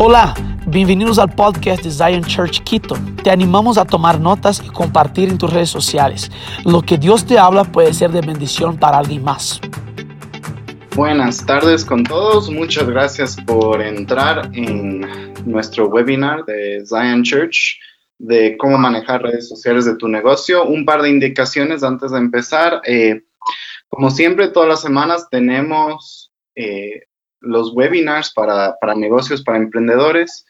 Hola, bienvenidos al podcast de Zion Church Quito. Te animamos a tomar notas y compartir en tus redes sociales. Lo que Dios te habla puede ser de bendición para alguien más. Buenas tardes con todos. Muchas gracias por entrar en nuestro webinar de Zion Church de cómo manejar redes sociales de tu negocio. Un par de indicaciones antes de empezar. Eh, como siempre, todas las semanas tenemos eh, los webinars para, negocios, para emprendedores,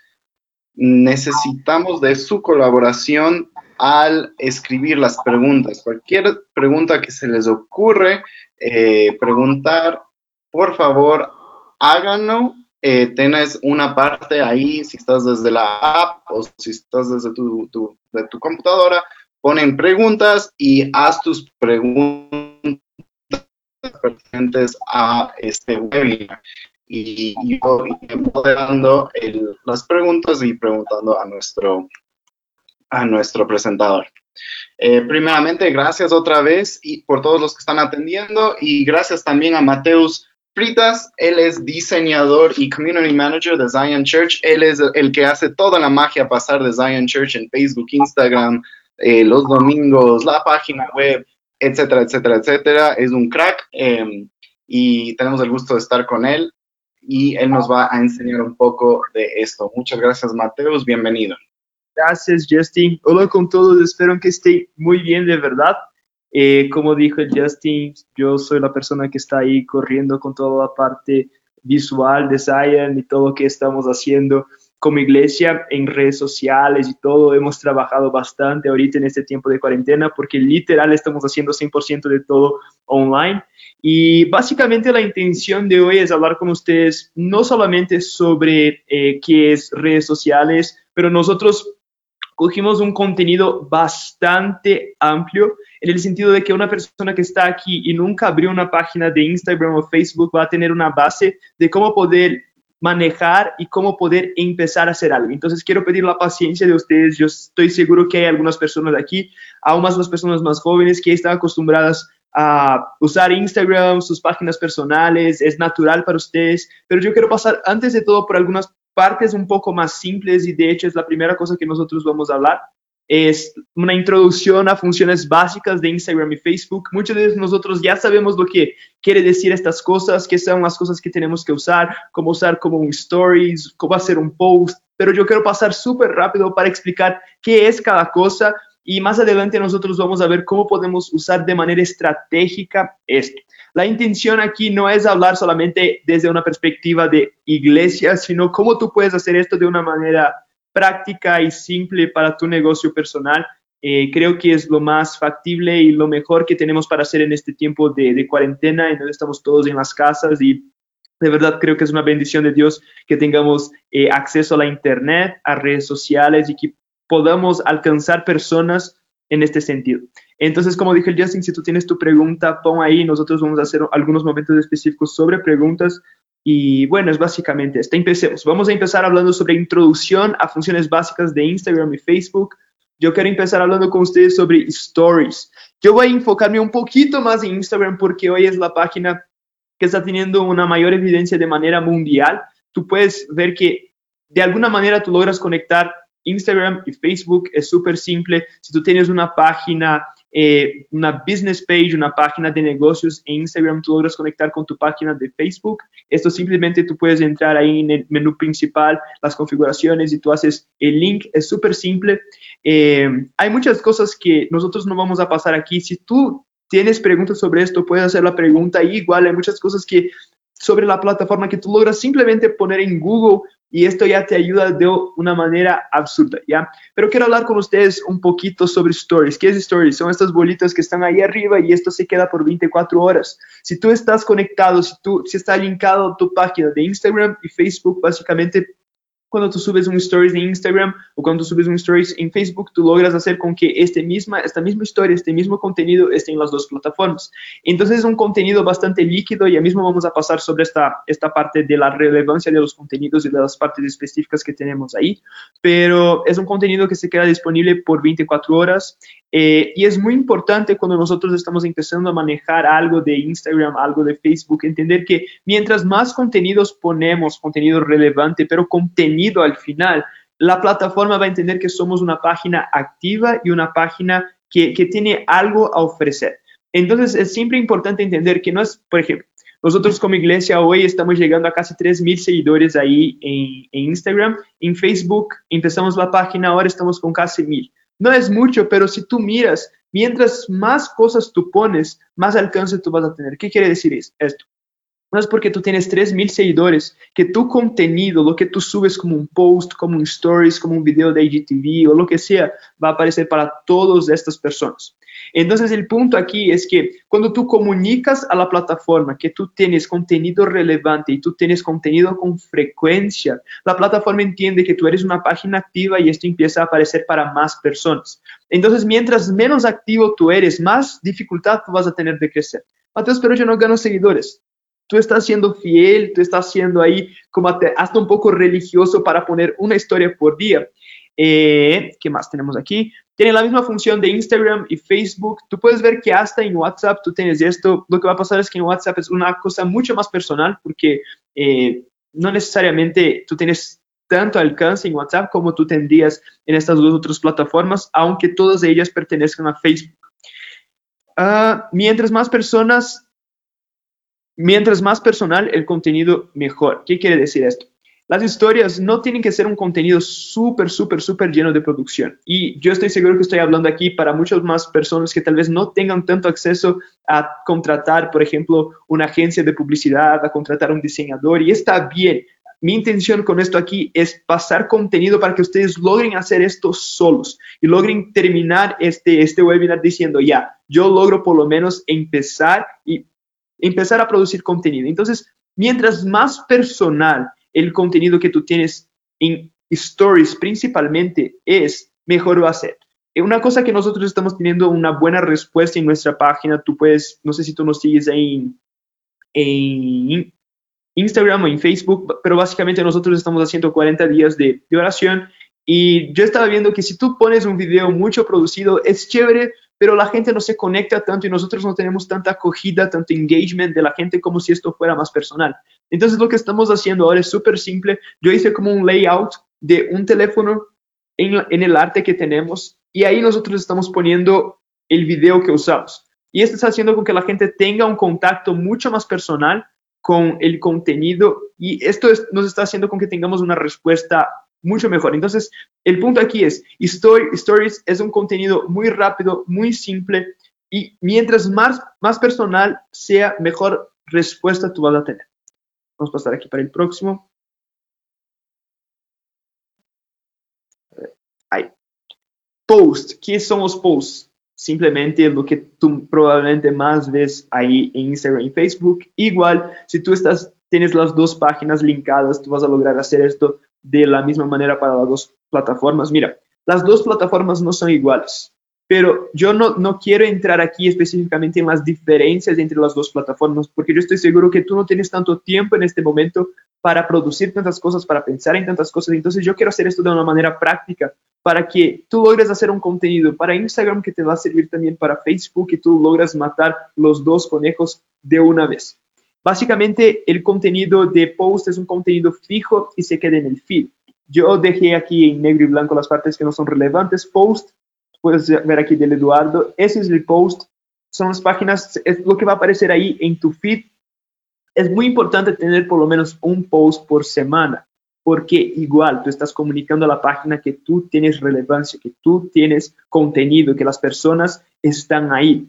necesitamos de su colaboración al escribir las preguntas. Cualquier pregunta que se les ocurre, eh, preguntar, por favor, háganlo. Eh, tienes una parte ahí, si estás desde la app o si estás desde tu, de tu computadora, ponen preguntas y haz tus preguntas pertinentes a este webinar y, yo moderando las preguntas y preguntando a nuestro, a nuestro presentador. Eh, primeramente, gracias otra vez y por todos los que están atendiendo y gracias también a Mateus Fritas. Él es diseñador y community manager de Zion Church. Él es el que hace toda la magia pasar de Zion Church en Facebook, Instagram, eh, los domingos, la página web, etcétera, etcétera, etcétera. Es un crack eh, y tenemos el gusto de estar con él y él nos va a enseñar un poco de esto. Muchas gracias, Mateus. Bienvenido. Gracias, Justin. Hola con todos. Espero que estén muy bien, de verdad. Eh, como dijo Justin, yo soy la persona que está ahí corriendo con toda la parte visual de Zion y todo lo que estamos haciendo como iglesia en redes sociales y todo. Hemos trabajado bastante ahorita en este tiempo de cuarentena porque literal estamos haciendo 100% de todo online. Y básicamente la intención de hoy es hablar con ustedes no solamente sobre eh, qué es redes sociales, pero nosotros cogimos un contenido bastante amplio en el sentido de que una persona que está aquí y nunca abrió una página de Instagram o Facebook va a tener una base de cómo poder manejar y cómo poder empezar a hacer algo. Entonces quiero pedir la paciencia de ustedes. Yo estoy seguro que hay algunas personas aquí, aún más las personas más jóvenes que están acostumbradas a usar Instagram, sus páginas personales, es natural para ustedes, pero yo quiero pasar antes de todo por algunas partes un poco más simples y de hecho es la primera cosa que nosotros vamos a hablar. Es una introducción a funciones básicas de Instagram y Facebook. Muchos de nosotros ya sabemos lo que quiere decir estas cosas, qué son las cosas que tenemos que usar, cómo usar como un stories, cómo hacer un post, pero yo quiero pasar súper rápido para explicar qué es cada cosa y más adelante nosotros vamos a ver cómo podemos usar de manera estratégica esto. La intención aquí no es hablar solamente desde una perspectiva de iglesia, sino cómo tú puedes hacer esto de una manera práctica y simple para tu negocio personal. Eh, creo que es lo más factible y lo mejor que tenemos para hacer en este tiempo de, cuarentena, en donde estamos todos en las casas y de verdad creo que es una bendición de Dios que tengamos eh, acceso a la internet, a redes sociales y que podamos alcanzar personas en este sentido. Entonces, como dije Justin, si tú tienes tu pregunta, pon ahí, nosotros vamos a hacer algunos momentos específicos sobre preguntas. Y bueno, es básicamente esto. Empecemos. Vamos a empezar hablando sobre introducción a funciones básicas de Instagram y Facebook. Yo quiero empezar hablando con ustedes sobre stories. Yo voy a enfocarme un poquito más en Instagram porque hoy es la página que está teniendo una mayor evidencia de manera mundial. Tú puedes ver que de alguna manera tú logras conectar Instagram y Facebook es súper simple. Si tú tienes una página, eh, una business page, una página de negocios en Instagram, tú logras conectar con tu página de Facebook. Esto simplemente tú puedes entrar ahí en el menú principal, las configuraciones y tú haces el link. Es súper simple. Eh, hay muchas cosas que nosotros no vamos a pasar aquí. Si tú tienes preguntas sobre esto, puedes hacer la pregunta. igual hay muchas cosas que sobre la plataforma que tú logras simplemente poner en Google y esto ya te ayuda de una manera absurda, ¿ya? Pero quiero hablar con ustedes un poquito sobre Stories. ¿Qué es Stories? Son estas bolitas que están ahí arriba y esto se queda por 24 horas. Si tú estás conectado, si tú si está linkado tu página de Instagram y Facebook, básicamente cuando tú subes un stories en Instagram o cuando tú subes un stories en Facebook, tú logras hacer con que este misma, esta misma historia, este mismo contenido esté en las dos plataformas. Entonces es un contenido bastante líquido y ya mismo vamos a pasar sobre esta, esta parte de la relevancia de los contenidos y de las partes específicas que tenemos ahí. Pero es un contenido que se queda disponible por 24 horas eh, y es muy importante cuando nosotros estamos empezando a manejar algo de Instagram, algo de Facebook, entender que mientras más contenidos ponemos, contenido relevante, pero contenido al final, la plataforma va a entender que somos una página activa y una página que, que tiene algo a ofrecer. Entonces, es siempre importante entender que no es, por ejemplo, nosotros como iglesia hoy estamos llegando a casi 3.000 seguidores ahí en, en, Instagram. En Facebook empezamos la página, ahora estamos con casi 1.000. No es mucho, pero si tú miras, mientras más cosas tú pones, más alcance tú vas a tener. ¿Qué quiere decir esto? No es porque tú tienes 3.000 seguidores que tu contenido, lo que tú subes como un post, como un stories, como un video de IGTV o lo que sea, va a aparecer para todas estas personas. Entonces el punto aquí es que cuando tú comunicas a la plataforma que tú tienes contenido relevante y tú tienes contenido con frecuencia, la plataforma entiende que tú eres una página activa y esto empieza a aparecer para más personas. Entonces mientras menos activo tú eres, más dificultad vas a tener de crecer. Mateos, pero yo no gano seguidores tú estás siendo fiel, tú estás siendo ahí como hasta un poco religioso para poner una historia por día. Eh, ¿Qué más tenemos aquí? Tiene la misma función de Instagram y Facebook. Tú puedes ver que hasta en WhatsApp tú tienes esto. Lo que va a pasar es que en WhatsApp es una cosa mucho más personal porque eh, no necesariamente tú tienes tanto alcance en WhatsApp como tú tendrías en estas dos otras plataformas, aunque todas ellas pertenezcan a Facebook. Uh, mientras más personas Mientras más personal el contenido, mejor. ¿Qué quiere decir esto? Las historias no tienen que ser un contenido súper, súper, súper lleno de producción. Y yo estoy seguro que estoy hablando aquí para muchas más personas que tal vez no tengan tanto acceso a contratar, por ejemplo, una agencia de publicidad, a contratar un diseñador. Y está bien. Mi intención con esto aquí es pasar contenido para que ustedes logren hacer esto solos y logren terminar este, este webinar diciendo, ya, yo logro por lo menos empezar y empezar a producir contenido. Entonces, mientras más personal el contenido que tú tienes en stories principalmente es, mejor va a ser. Eh, una cosa que nosotros estamos teniendo una buena respuesta en nuestra página, tú puedes, no sé si tú nos sigues ahí en, Instagram o en Facebook, pero básicamente nosotros estamos haciendo 40 días de, de oración y yo estaba viendo que si tú pones un video mucho producido, es chévere, pero la gente no se conecta tanto y nosotros no tenemos tanta acogida, tanto engagement de la gente como si esto fuera más personal. Entonces lo que estamos haciendo ahora es súper simple. Yo hice como un layout de un teléfono en, el arte que tenemos y ahí nosotros estamos poniendo el video que usamos. Y esto está haciendo con que la gente tenga un contacto mucho más personal con el contenido y esto nos está haciendo con que tengamos una respuesta mucho mejor. Entonces, el punto aquí es, story, Stories es un contenido muy rápido, muy simple y mientras más, más personal sea, mejor respuesta tú vas a tener. Vamos a pasar aquí para el próximo. Ahí. Post. ¿Qué son los posts? Simplemente lo que tú probablemente más ves ahí en Instagram y Facebook. Igual, si tú estás, tienes las dos páginas linkadas, tú vas a lograr hacer esto de la misma manera para las dos plataformas. Mira, las dos plataformas no son iguales, pero yo no, no quiero entrar aquí específicamente en las diferencias entre las dos plataformas, porque yo estoy seguro que tú no tienes tanto tiempo en este momento para producir tantas cosas, para pensar en tantas cosas. Entonces yo quiero hacer esto de una manera práctica para que tú logres hacer un contenido para Instagram que te va a servir también para Facebook y tú logras matar los dos conejos de una vez. Básicamente, el contenido de post es un contenido fijo y se queda en el feed. Yo dejé aquí en negro y blanco las partes que no son relevantes. Post, puedes ver aquí del Eduardo. Ese es el post. Son las páginas, es lo que va a aparecer ahí en tu feed. Es muy importante tener por lo menos un post por semana, porque igual tú estás comunicando a la página que tú tienes relevancia, que tú tienes contenido, que las personas están ahí.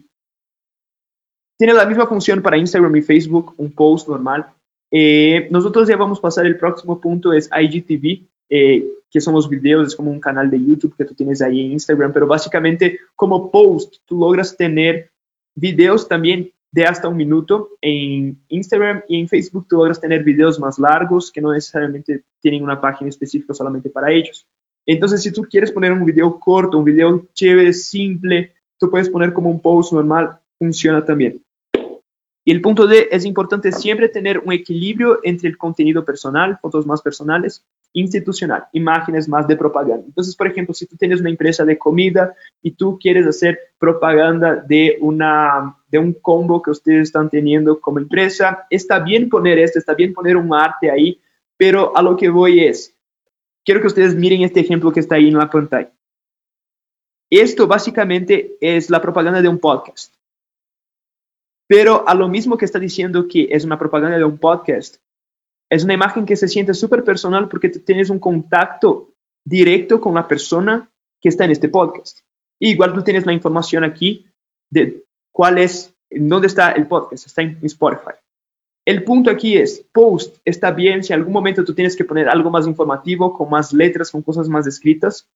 Tiene la misma función para Instagram y Facebook, un post normal. Eh, nosotros ya vamos a pasar el próximo punto, es IGTV, eh, que son los videos, es como un canal de YouTube que tú tienes ahí en Instagram, pero básicamente como post tú logras tener videos también de hasta un minuto. En Instagram y en Facebook tú logras tener videos más largos que no necesariamente tienen una página específica solamente para ellos. Entonces, si tú quieres poner un video corto, un video chévere, simple, tú puedes poner como un post normal, funciona también. Y el punto D es importante siempre tener un equilibrio entre el contenido personal, fotos más personales, institucional, imágenes más de propaganda. Entonces, por ejemplo, si tú tienes una empresa de comida y tú quieres hacer propaganda de, una, de un combo que ustedes están teniendo como empresa, está bien poner esto, está bien poner un arte ahí, pero a lo que voy es, quiero que ustedes miren este ejemplo que está ahí en la pantalla. Esto básicamente es la propaganda de un podcast. Pero a lo mismo que está diciendo que es una propaganda de un podcast, es una imagen que se siente súper personal porque tienes un contacto directo con la persona que está en este podcast. igual tú tienes la información aquí de cuál es, dónde está el podcast, está en Spotify. El punto aquí es, post está bien si en algún momento tú tienes que poner algo más informativo, con más letras, con cosas más escritas,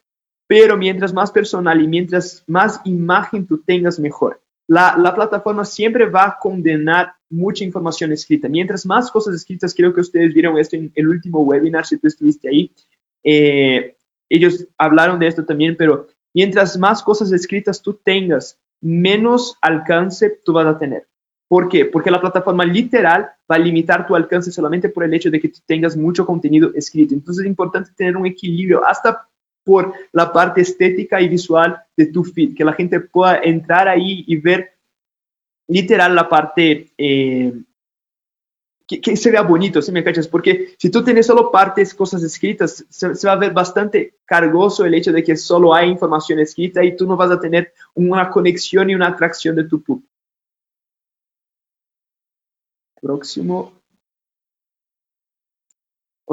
pero mientras más personal y mientras más imagen tú tengas, mejor. La, plataforma siempre va a condenar mucha información escrita. Mientras más cosas escritas, creo que ustedes vieron esto en el último webinar, si tú estuviste ahí, eh, ellos hablaron de esto también, pero mientras más cosas escritas tú tengas, menos alcance tú vas a tener. ¿Por qué? Porque la plataforma literal va a limitar tu alcance solamente por el hecho de que tú tengas mucho contenido escrito. Entonces es importante tener un equilibrio hasta por la parte estética y visual de tu feed, que la gente pueda entrar ahí y ver literal la parte eh, que, se vea bonito, ¿sí me cachas? Porque si tú tienes solo partes, cosas escritas, se, va a ver bastante cargoso el hecho de que solo hay información escrita y tú no vas a tener una conexión y una atracción de tu público. Próximo.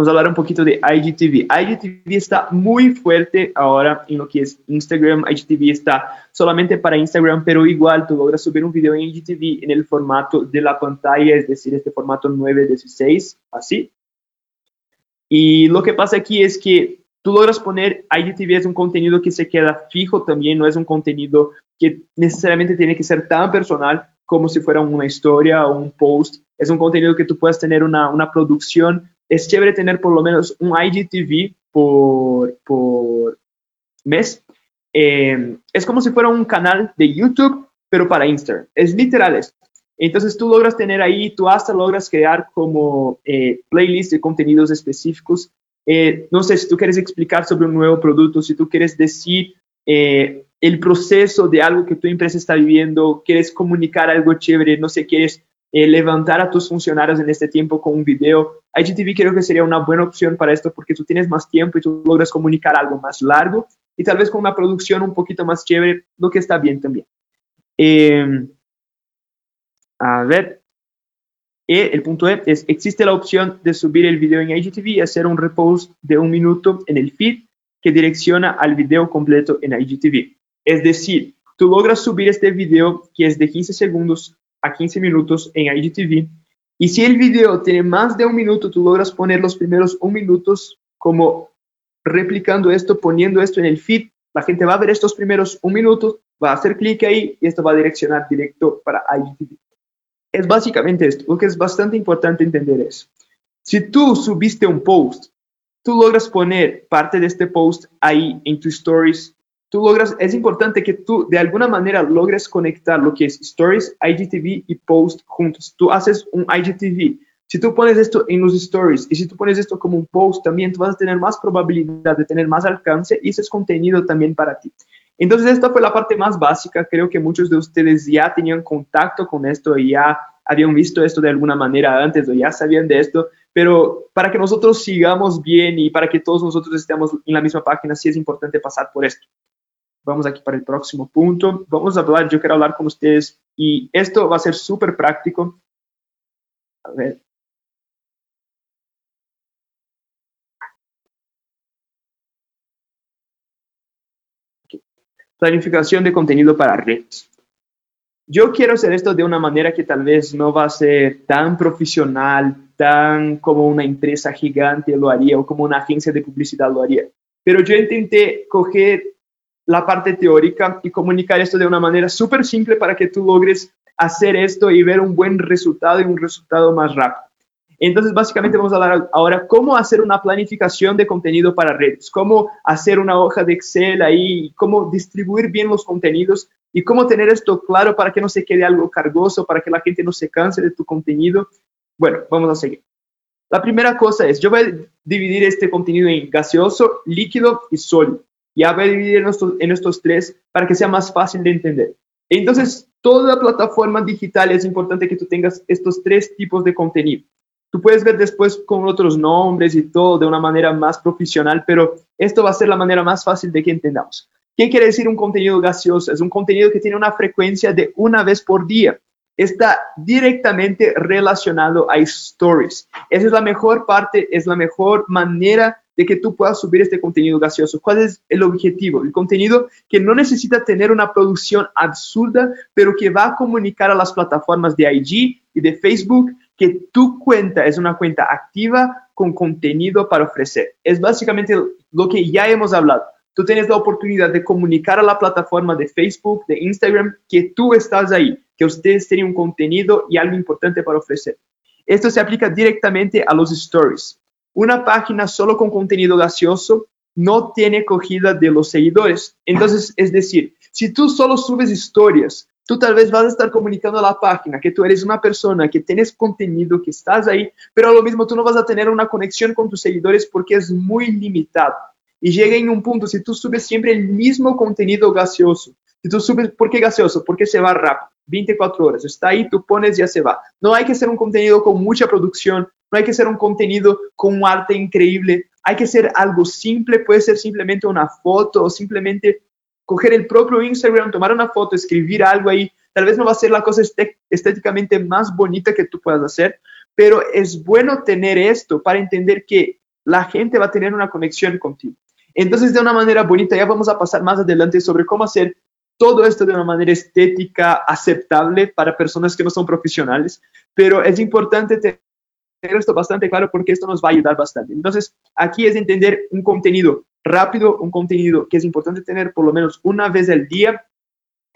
Vamos a hablar un poquito de IGTV. IGTV está muy fuerte ahora en lo que es Instagram. IGTV está solamente para Instagram, pero igual tú logras subir un video en IGTV en el formato de la pantalla, es decir, este formato 916, así. Y lo que pasa aquí es que tú logras poner IGTV es un contenido que se queda fijo también, no es un contenido que necesariamente tiene que ser tan personal como si fuera una historia o un post. Es un contenido que tú puedes tener una, una producción es chévere tener por lo menos un IGTV por, por mes. Eh, es como si fuera un canal de YouTube, pero para Instagram. Es literal esto. Entonces tú logras tener ahí, tú hasta logras crear como eh, playlists de contenidos específicos. Eh, no sé si tú quieres explicar sobre un nuevo producto, si tú quieres decir eh, el proceso de algo que tu empresa está viviendo, quieres comunicar algo chévere, no sé, quieres eh, levantar a tus funcionarios en este tiempo con un video. IGTV creo que sería una buena opción para esto porque tú tienes más tiempo y tú logras comunicar algo más largo y tal vez con una producción un poquito más chévere, lo que está bien también. Em, a ver, eh, el punto E es, existe la opción de subir el video en IGTV y hacer un repost de un minuto en el feed que direcciona al video completo en IGTV. Es decir, tú logras subir este video que es de 15 segundos a 15 minutos en IGTV. Y si el video tiene más de un minuto, tú logras poner los primeros un minutos como replicando esto, poniendo esto en el feed. La gente va a ver estos primeros un minuto, va a hacer clic ahí y esto va a direccionar directo para IGTV. Es básicamente esto, porque es bastante importante entender eso. Si tú subiste un post, tú logras poner parte de este post ahí en tus stories tú logras, es importante que tú de alguna manera logres conectar lo que es Stories, IGTV y Post juntos. Tú haces un IGTV. Si tú pones esto en los stories y si tú pones esto como un post, también tú vas a tener más probabilidad de tener más alcance y ese es contenido también para ti. Entonces, esta fue la parte más básica. Creo que muchos de ustedes ya tenían contacto con esto y ya habían visto esto de alguna manera antes o ya sabían de esto. Pero para que nosotros sigamos bien y para que todos nosotros estemos en la misma página, sí es importante pasar por esto. Vamos aquí para el próximo punto. Vamos a hablar, yo quiero hablar con ustedes y esto va a ser súper práctico. A ver. Planificación de contenido para redes. Yo quiero hacer esto de una manera que tal vez no va a ser tan profesional, tan como una empresa gigante lo haría o como una agencia de publicidad lo haría. Pero yo intenté coger la parte teórica y comunicar esto de una manera súper simple para que tú logres hacer esto y ver un buen resultado y un resultado más rápido. Entonces, básicamente vamos a hablar ahora cómo hacer una planificación de contenido para redes, cómo hacer una hoja de Excel ahí, cómo distribuir bien los contenidos y cómo tener esto claro para que no se quede algo cargoso, para que la gente no se canse de tu contenido. Bueno, vamos a seguir. La primera cosa es, yo voy a dividir este contenido en gaseoso, líquido y sólido. Voy a dividir en estos, en estos tres para que sea más fácil de entender. Entonces, toda plataforma digital es importante que tú tengas estos tres tipos de contenido. Tú puedes ver después con otros nombres y todo de una manera más profesional, pero esto va a ser la manera más fácil de que entendamos. ¿Qué quiere decir un contenido gaseoso? Es un contenido que tiene una frecuencia de una vez por día. Está directamente relacionado a stories. Esa es la mejor parte, es la mejor manera de que tú puedas subir este contenido gaseoso. ¿Cuál es el objetivo? El contenido que no necesita tener una producción absurda, pero que va a comunicar a las plataformas de IG y de Facebook que tu cuenta es una cuenta activa con contenido para ofrecer. Es básicamente lo que ya hemos hablado. Tú tienes la oportunidad de comunicar a la plataforma de Facebook, de Instagram, que tú estás ahí, que ustedes tienen un contenido y algo importante para ofrecer. Esto se aplica directamente a los stories. Una página solo con contenido gaseoso no tiene acogida de los seguidores. Entonces, es decir, si tú solo subes historias, tú tal vez vas a estar comunicando a la página que tú eres una persona, que tienes contenido, que estás ahí, pero a lo mismo tú no vas a tener una conexión con tus seguidores porque es muy limitado. Y llega en un punto, si tú subes siempre el mismo contenido gaseoso, si tú subes, ¿por qué gaseoso? Porque se va rápido, 24 horas, está ahí, tú pones, ya se va. No hay que ser un contenido con mucha producción, no hay que ser un contenido con un arte increíble, hay que ser algo simple, puede ser simplemente una foto o simplemente coger el propio Instagram, tomar una foto, escribir algo ahí. Tal vez no va a ser la cosa estéticamente más bonita que tú puedas hacer, pero es bueno tener esto para entender que la gente va a tener una conexión contigo. Entonces, de una manera bonita, ya vamos a pasar más adelante sobre cómo hacer todo esto de una manera estética aceptable para personas que no son profesionales, pero es importante tener esto bastante claro porque esto nos va a ayudar bastante. Entonces, aquí es entender un contenido rápido, un contenido que es importante tener por lo menos una vez al día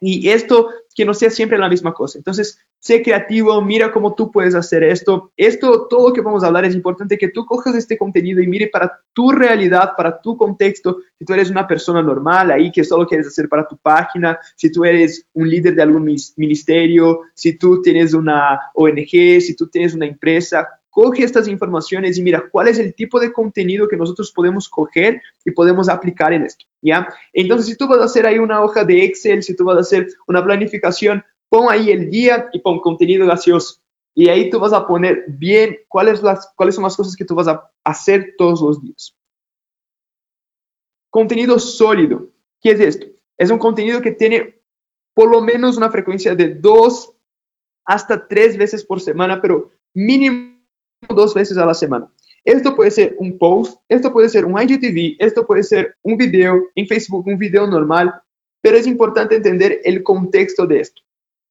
y esto que no sea siempre la misma cosa. Entonces, sé creativo, mira cómo tú puedes hacer esto. Esto, todo lo que vamos a hablar es importante que tú cojas este contenido y mire para tu realidad, para tu contexto. Si tú eres una persona normal ahí que solo quieres hacer para tu página, si tú eres un líder de algún ministerio, si tú tienes una ONG, si tú tienes una empresa, coge estas informaciones y mira cuál es el tipo de contenido que nosotros podemos coger y podemos aplicar en esto, ¿ya? Entonces, si tú vas a hacer ahí una hoja de Excel, si tú vas a hacer una planificación, pon ahí el día y pon contenido gaseoso. Y ahí tú vas a poner bien cuáles, cuáles son las cosas que tú vas a hacer todos los días. Contenido sólido. ¿Qué es esto? Es un contenido que tiene por lo menos una frecuencia de dos hasta tres veces por semana, pero mínimo dos veces a la semana. Esto puede ser un post, esto puede ser un IGTV, esto puede ser un video en Facebook, un video normal, pero es importante entender el contexto de esto.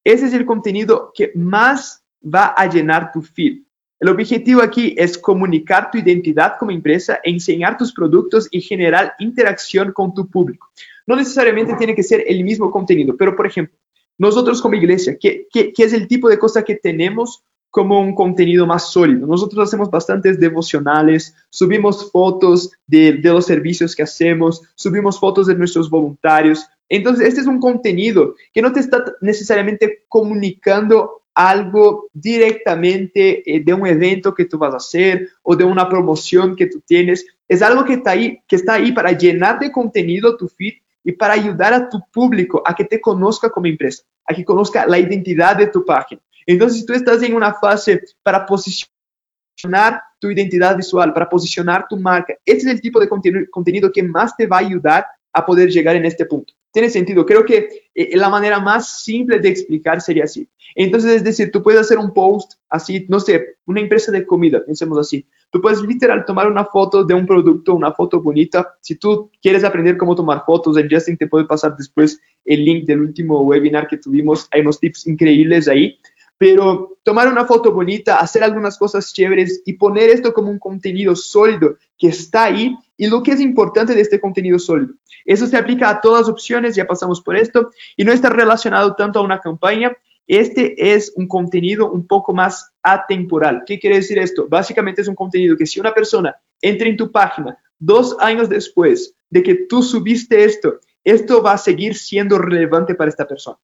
Ese es el contenido que más va a llenar tu feed. El objetivo aquí es comunicar tu identidad como empresa, enseñar tus productos y generar interacción con tu público. No necesariamente tiene que ser el mismo contenido, pero por ejemplo, nosotros como iglesia, ¿qué, qué, qué es el tipo de cosa que tenemos como un contenido más sólido. Nosotros hacemos bastantes devocionales, subimos fotos de, los servicios que hacemos, subimos fotos de nuestros voluntarios. Entonces, este es un contenido que no te está necesariamente comunicando algo directamente eh, de un evento que tú vas a hacer o de una promoción que tú tienes. Es algo que está ahí, que está ahí para llenar de contenido tu feed y para ayudar a tu público a que te conozca como empresa, a que conozca la identidad de tu página. Entonces, si tú estás en una fase para posicionar tu identidad visual, para posicionar tu marca, ese es el tipo de contenido, que más te va a ayudar a poder llegar en este punto. Tiene sentido. Creo que eh, la manera más simple de explicar sería así. Entonces, es decir, tú puedes hacer un post así, no sé, una empresa de comida, pensemos así. Tú puedes literal tomar una foto de un producto, una foto bonita. Si tú quieres aprender cómo tomar fotos, en Justin te puede pasar después el link del último webinar que tuvimos. Hay unos tips increíbles ahí pero tomar una foto bonita, hacer algunas cosas chéveres y poner esto como un contenido sólido que está ahí y lo que es importante de este contenido sólido. Eso se aplica a todas las opciones, ya pasamos por esto, y no está relacionado tanto a una campaña. Este es un contenido un poco más atemporal. ¿Qué quiere decir esto? Básicamente es un contenido que si una persona entra en tu página dos años después de que tú subiste esto, esto va a seguir siendo relevante para esta persona.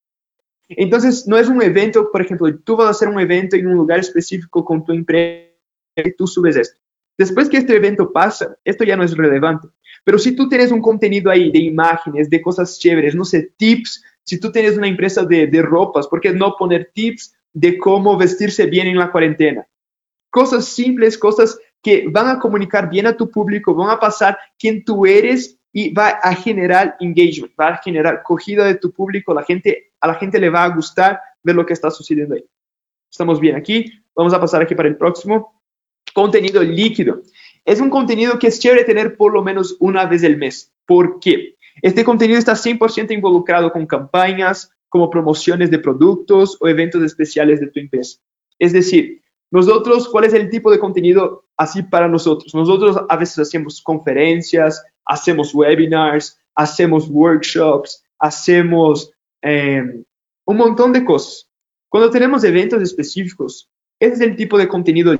Entonces, no es un evento, por ejemplo, tú vas a hacer un evento en un lugar específico con tu empresa y tú subes esto. Después que este evento pasa, esto ya no es relevante. Pero si tú tienes un contenido ahí de imágenes, de cosas chéveres, no sé, tips, si tú tienes una empresa de, de ropas, ¿por qué no poner tips de cómo vestirse bien en la cuarentena? cosas simples, cosas que van a comunicar bien a tu público, van a pasar quién tú eres y va a generar engagement, va a generar cogida de tu público, la gente, a la gente le va a gustar ver lo que está sucediendo ahí. Estamos bien aquí, vamos a pasar aquí para el próximo. Contenido líquido. Es un contenido que es chévere tener por lo menos una vez al mes. ¿Por qué? Este contenido está 100% involucrado con campañas, como promociones de productos o eventos especiales de tu empresa. Es decir, nosotros, ¿cuál es el tipo de contenido así para nosotros? Nosotros a veces hacemos conferencias, hacemos webinars, hacemos workshops, hacemos em, un montón de cosas. Cuando tenemos eventos específicos, ese es el tipo de contenido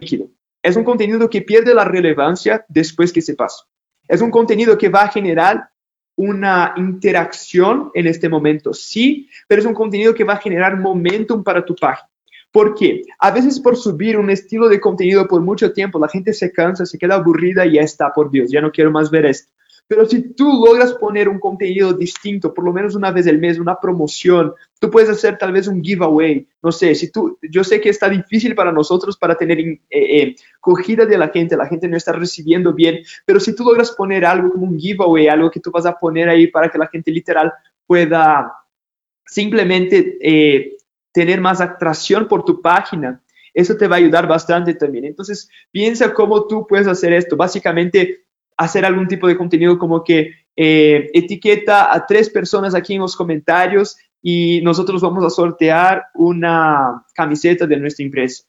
líquido. Es un contenido que pierde la relevancia después que se pasa. Es un contenido que va a generar una interacción en este momento, sí, pero es un contenido que va a generar momentum para tu página. ¿Por qué? A veces por subir un estilo de contenido por mucho tiempo, la gente se cansa, se queda aburrida y ya está, por Dios, ya no quiero más ver esto. Pero si tú logras poner un contenido distinto, por lo menos una vez al mes, una promoción, tú puedes hacer tal vez un giveaway, no sé, si tú, yo sé que está difícil para nosotros para tener eh, eh, cogida de la gente, la gente no está recibiendo bien, pero si tú logras poner algo como un giveaway, algo que tú vas a poner ahí para que la gente literal pueda simplemente eh, tener más atracción por tu página, eso te va a ayudar bastante también. Entonces, piensa cómo tú puedes hacer esto. Básicamente, hacer algún tipo de contenido como que eh, etiqueta a tres personas aquí en los comentarios y nosotros vamos a sortear una camiseta de nuestra empresa.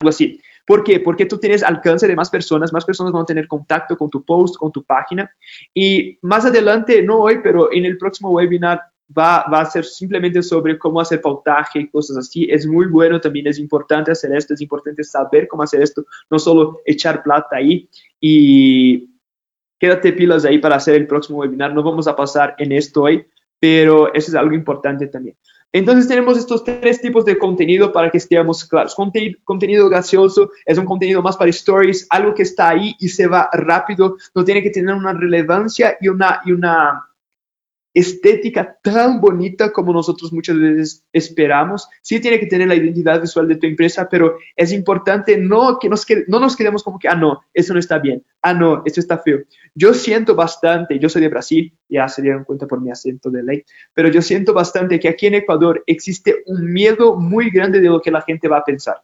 Algo así. ¿Por qué? Porque tú tienes alcance de más personas, más personas van a tener contacto con tu post, con tu página. Y más adelante, no hoy, pero en el próximo webinar va, va, a ser simplemente sobre cómo hacer pautaje y cosas así. Es muy bueno, también es importante hacer esto, es importante saber cómo hacer esto, no solo echar plata ahí y quédate pilas ahí para hacer el próximo webinar. No vamos a pasar en esto hoy, pero eso es algo importante también. Entonces tenemos estos tres tipos de contenido para que estemos claros. Contenido, contenido gaseoso es un contenido más para stories, algo que está ahí y se va rápido, no tiene que tener una relevancia y una, y una estética tan bonita como nosotros muchas veces esperamos. Sí tiene que tener la identidad visual de tu empresa, pero es importante no que no nos quedemos como que, ah, no, eso no está bien, ah, no, eso está feo. Yo siento bastante, yo soy de Brasil, ya se dieron cuenta por mi acento de ley, pero yo siento bastante que aquí en Ecuador existe un miedo muy grande de lo que la gente va a pensar.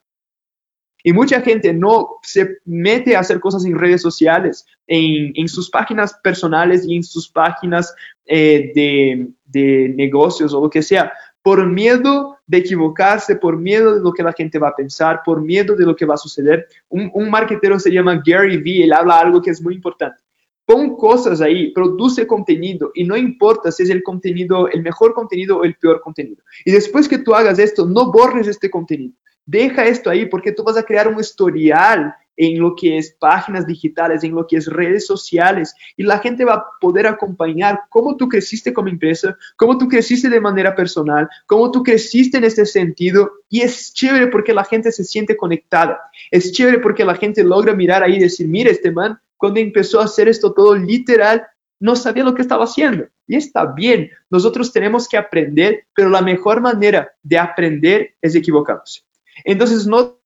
Y mucha gente no se mete a hacer cosas en redes sociales, en, sus páginas personales y en sus páginas eh, de, negocios o lo que sea, por miedo de equivocarse, por miedo de lo que la gente va a pensar, por miedo de lo que va a suceder. Un, un marketero se llama Gary Vee, él habla algo que es muy importante. Pon cosas ahí, produce contenido y no importa si es el contenido, el mejor contenido o el peor contenido. Y después que tú hagas esto, no borres este contenido. Deja esto ahí porque tú vas a crear un historial en lo que es páginas digitales, en lo que es redes sociales, y la gente va a poder acompañar cómo tú creciste como empresa, cómo tú creciste de manera personal, cómo tú creciste en este sentido, y es chévere porque la gente se siente conectada, es chévere porque la gente logra mirar ahí y decir, mira, este man, cuando empezó a hacer esto todo literal, no sabía lo que estaba haciendo. Y está bien, nosotros tenemos que aprender, pero la mejor manera de aprender es equivocarnos. Entonces, no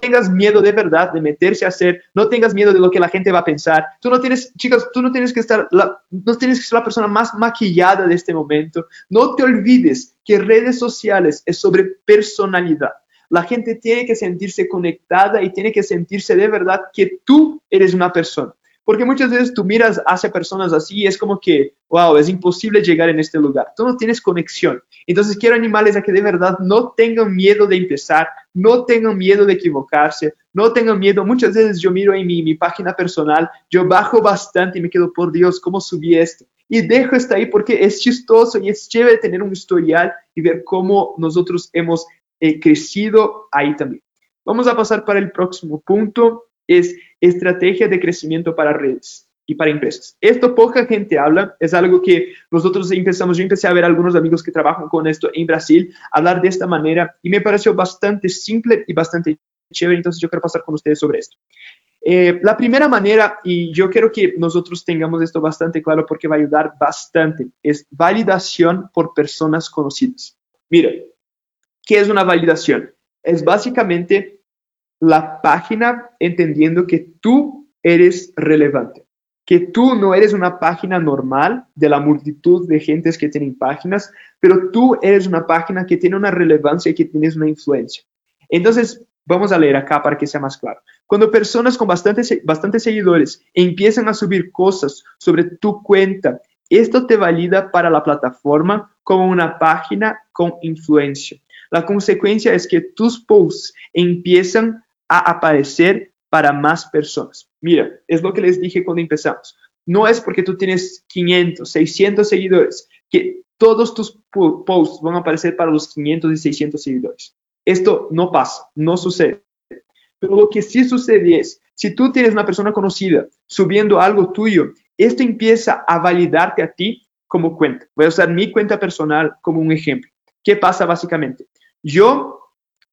tengas miedo de verdad de meterse a hacer, no tengas miedo de lo que la gente va a pensar. Tú no tienes, chicos, tú no tienes que estar, no tienes que ser la persona más maquillada de este momento. No te olvides que redes sociales es sobre personalidad. La gente tiene que sentirse conectada y tiene que sentirse de verdad que tú eres una persona. Porque muchas veces tú miras hacia personas así y es como que, wow, es imposible llegar en este lugar. Tú no tienes conexión. Entonces quiero animarles a que de verdad no tengan miedo de empezar, no tengan miedo de equivocarse, no tengan miedo. Muchas veces yo miro en mi, mi página personal, yo bajo bastante y me quedo, por Dios, ¿cómo subí esto? Y dejo esto ahí porque es chistoso y es chévere tener un historial y ver cómo nosotros hemos eh, crecido ahí también. Vamos a pasar para el próximo punto es estrategia de crecimiento para redes y para empresas. Esto poca gente habla, es algo que nosotros empezamos, yo empecé a ver algunos amigos que trabajan con esto en Brasil, hablar de esta manera y me pareció bastante simple y bastante chévere, entonces yo quiero pasar con ustedes sobre esto. Eh, la primera manera, y yo quiero que nosotros tengamos esto bastante claro porque va a ayudar bastante, es validación por personas conocidas. Mira, ¿qué es una validación? Es básicamente la página entendiendo que tú eres relevante, que tú no eres una página normal de la multitud de gentes que tienen páginas, pero tú eres una página que tiene una relevancia y que tienes una influencia. Entonces, vamos a leer acá para que sea más claro. Cuando personas con bastantes, bastantes seguidores empiezan a subir cosas sobre tu cuenta, esto te valida para la plataforma como una página con influencia. La consecuencia es que tus posts empiezan a aparecer para más personas. Mira, es lo que les dije cuando empezamos. No es porque tú tienes 500, 600 seguidores que todos tus posts van a aparecer para los 500 y 600 seguidores. Esto no pasa, no sucede. Pero lo que sí sucede es, si tú tienes una persona conocida subiendo algo tuyo, esto empieza a validarte a ti como cuenta. Voy a usar mi cuenta personal como un ejemplo. ¿Qué pasa básicamente? Yo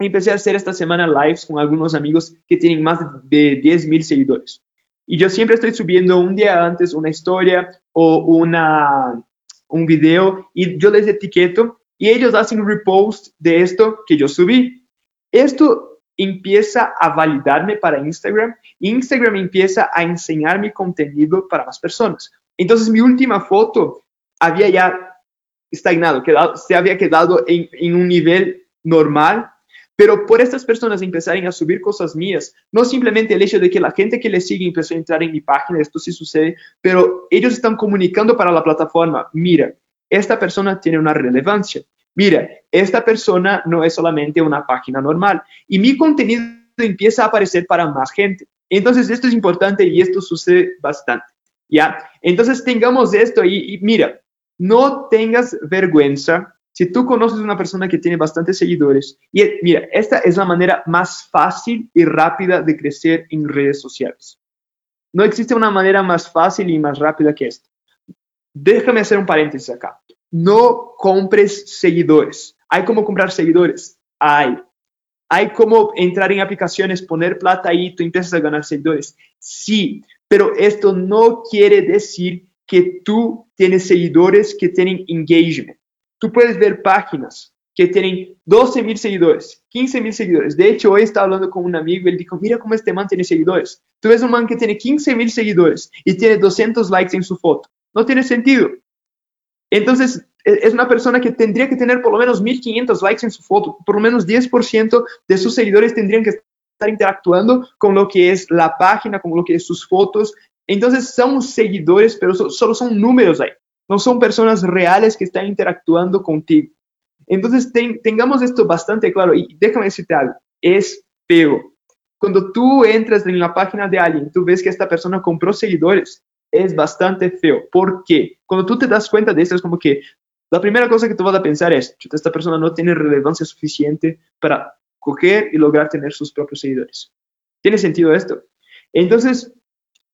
empecé a hacer esta semana lives con algunos amigos que tienen más de 10 mil seguidores. Y yo siempre estoy subiendo un día antes una historia o una, un video y yo les etiqueto y ellos hacen repost de esto que yo subí. Esto empieza a validarme para Instagram y Instagram empieza a enseñar mi contenido para más personas. Entonces mi última foto había ya estagnado, quedado, se había quedado en, en un nivel normal pero por estas personas empezarem a subir cosas mías, no simplemente el hecho de que la gente que les sigue empezó a entrar en mi página, esto sí sucede, pero ellos están comunicando para la plataforma, mira, esta persona tiene una relevancia, mira, esta persona no es solamente una página normal y mi contenido empieza a aparecer para más gente. Entonces, esto es importante y esto sucede bastante, ¿ya? Entonces, tengamos esto y, y mira, no tengas vergüenza si tú conoces una persona que tiene bastantes seguidores, y mira, esta es la manera más fácil y rápida de crecer en redes sociales. No existe una manera más fácil y más rápida que esta. Déjame hacer un paréntesis acá. No compres seguidores. Hay como comprar seguidores. Hay. Hay como entrar en aplicaciones, poner plata ahí, tú empiezas a ganar seguidores. Sí, pero esto no quiere decir que tú tienes seguidores que tienen engagement. Tú puedes ver páginas que tienen 12 mil seguidores, 15 mil seguidores. De hecho, hoy estaba hablando con un amigo y él dijo, mira cómo este man tiene seguidores. Tú ves un man que tiene 15 mil seguidores y tiene 200 likes en su foto. No tiene sentido. Entonces, e, es una persona que tendría que tener por lo menos 1500 likes en su foto. Por lo menos 10% de sus seguidores tendrían que estar interactuando con lo que es la página, con lo que es sus fotos. Entonces, son seguidores, pero solo son números ahí no son personas reales que están interactuando contigo. Entonces, tengamos esto bastante claro y déjame decirte algo, es feo. Cuando tú entras en la página de alguien, tú ves que esta persona compró seguidores, es bastante feo. ¿Por qué? Cuando tú te das cuenta de esto, es como que la primera cosa que tú vas a pensar es, esta persona no tiene relevancia suficiente para coger y lograr tener sus propios seguidores. ¿Tiene sentido esto? Entonces,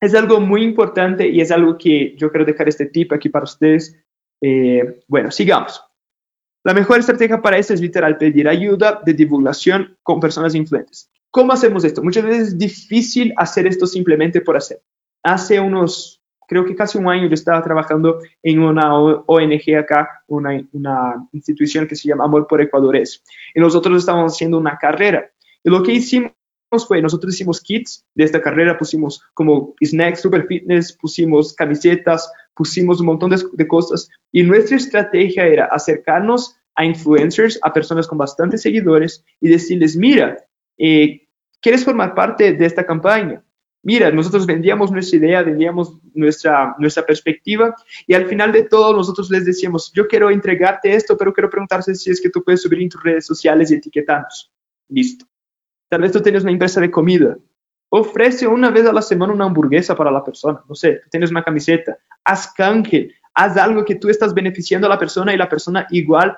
es algo muy importante y es algo que yo quiero dejar este tip aquí para ustedes. Eh, bueno, sigamos. La mejor estrategia para esto es literal pedir ayuda de divulgación con personas influentes. ¿Cómo hacemos esto? Muchas veces es difícil hacer esto simplemente por hacer. Hace unos, creo que casi un año yo estaba trabajando en una ONG acá, una, una institución que se llama Amor por Ecuadores. Y nosotros estábamos haciendo una carrera. Y lo que hicimos fue, nosotros hicimos kits de esta carrera, pusimos como snacks, super fitness, pusimos camisetas, pusimos un montón de, cosas y nuestra estrategia era acercarnos a influencers, a personas con bastantes seguidores y decirles, mira, eh, ¿quieres formar parte de esta campaña? Mira, nosotros vendíamos nuestra idea, vendíamos nuestra, nuestra perspectiva y al final de todo nosotros les decíamos, yo quiero entregarte esto, pero quiero preguntarte si es que tú puedes subir en tus redes sociales y etiquetarnos. Listo. Tal vez tú tienes una empresa de comida. Ofrece una vez a la semana una hamburguesa para la persona. No sé, tú tienes una camiseta. Haz canje. Haz algo que tú estás beneficiando a la persona y la persona igual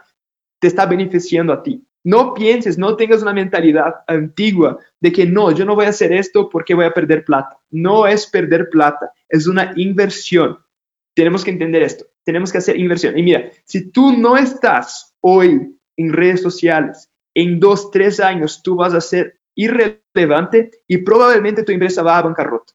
te está beneficiando a ti. No pienses, no tengas una mentalidad antigua de que no, yo no voy a hacer esto porque voy a perder plata. No es perder plata, es una inversión. Tenemos que entender esto. Tenemos que hacer inversión. Y mira, si tú no estás hoy en redes sociales, en dos, tres años tú vas a ser irrelevante y probablemente tu empresa va a bancarrota.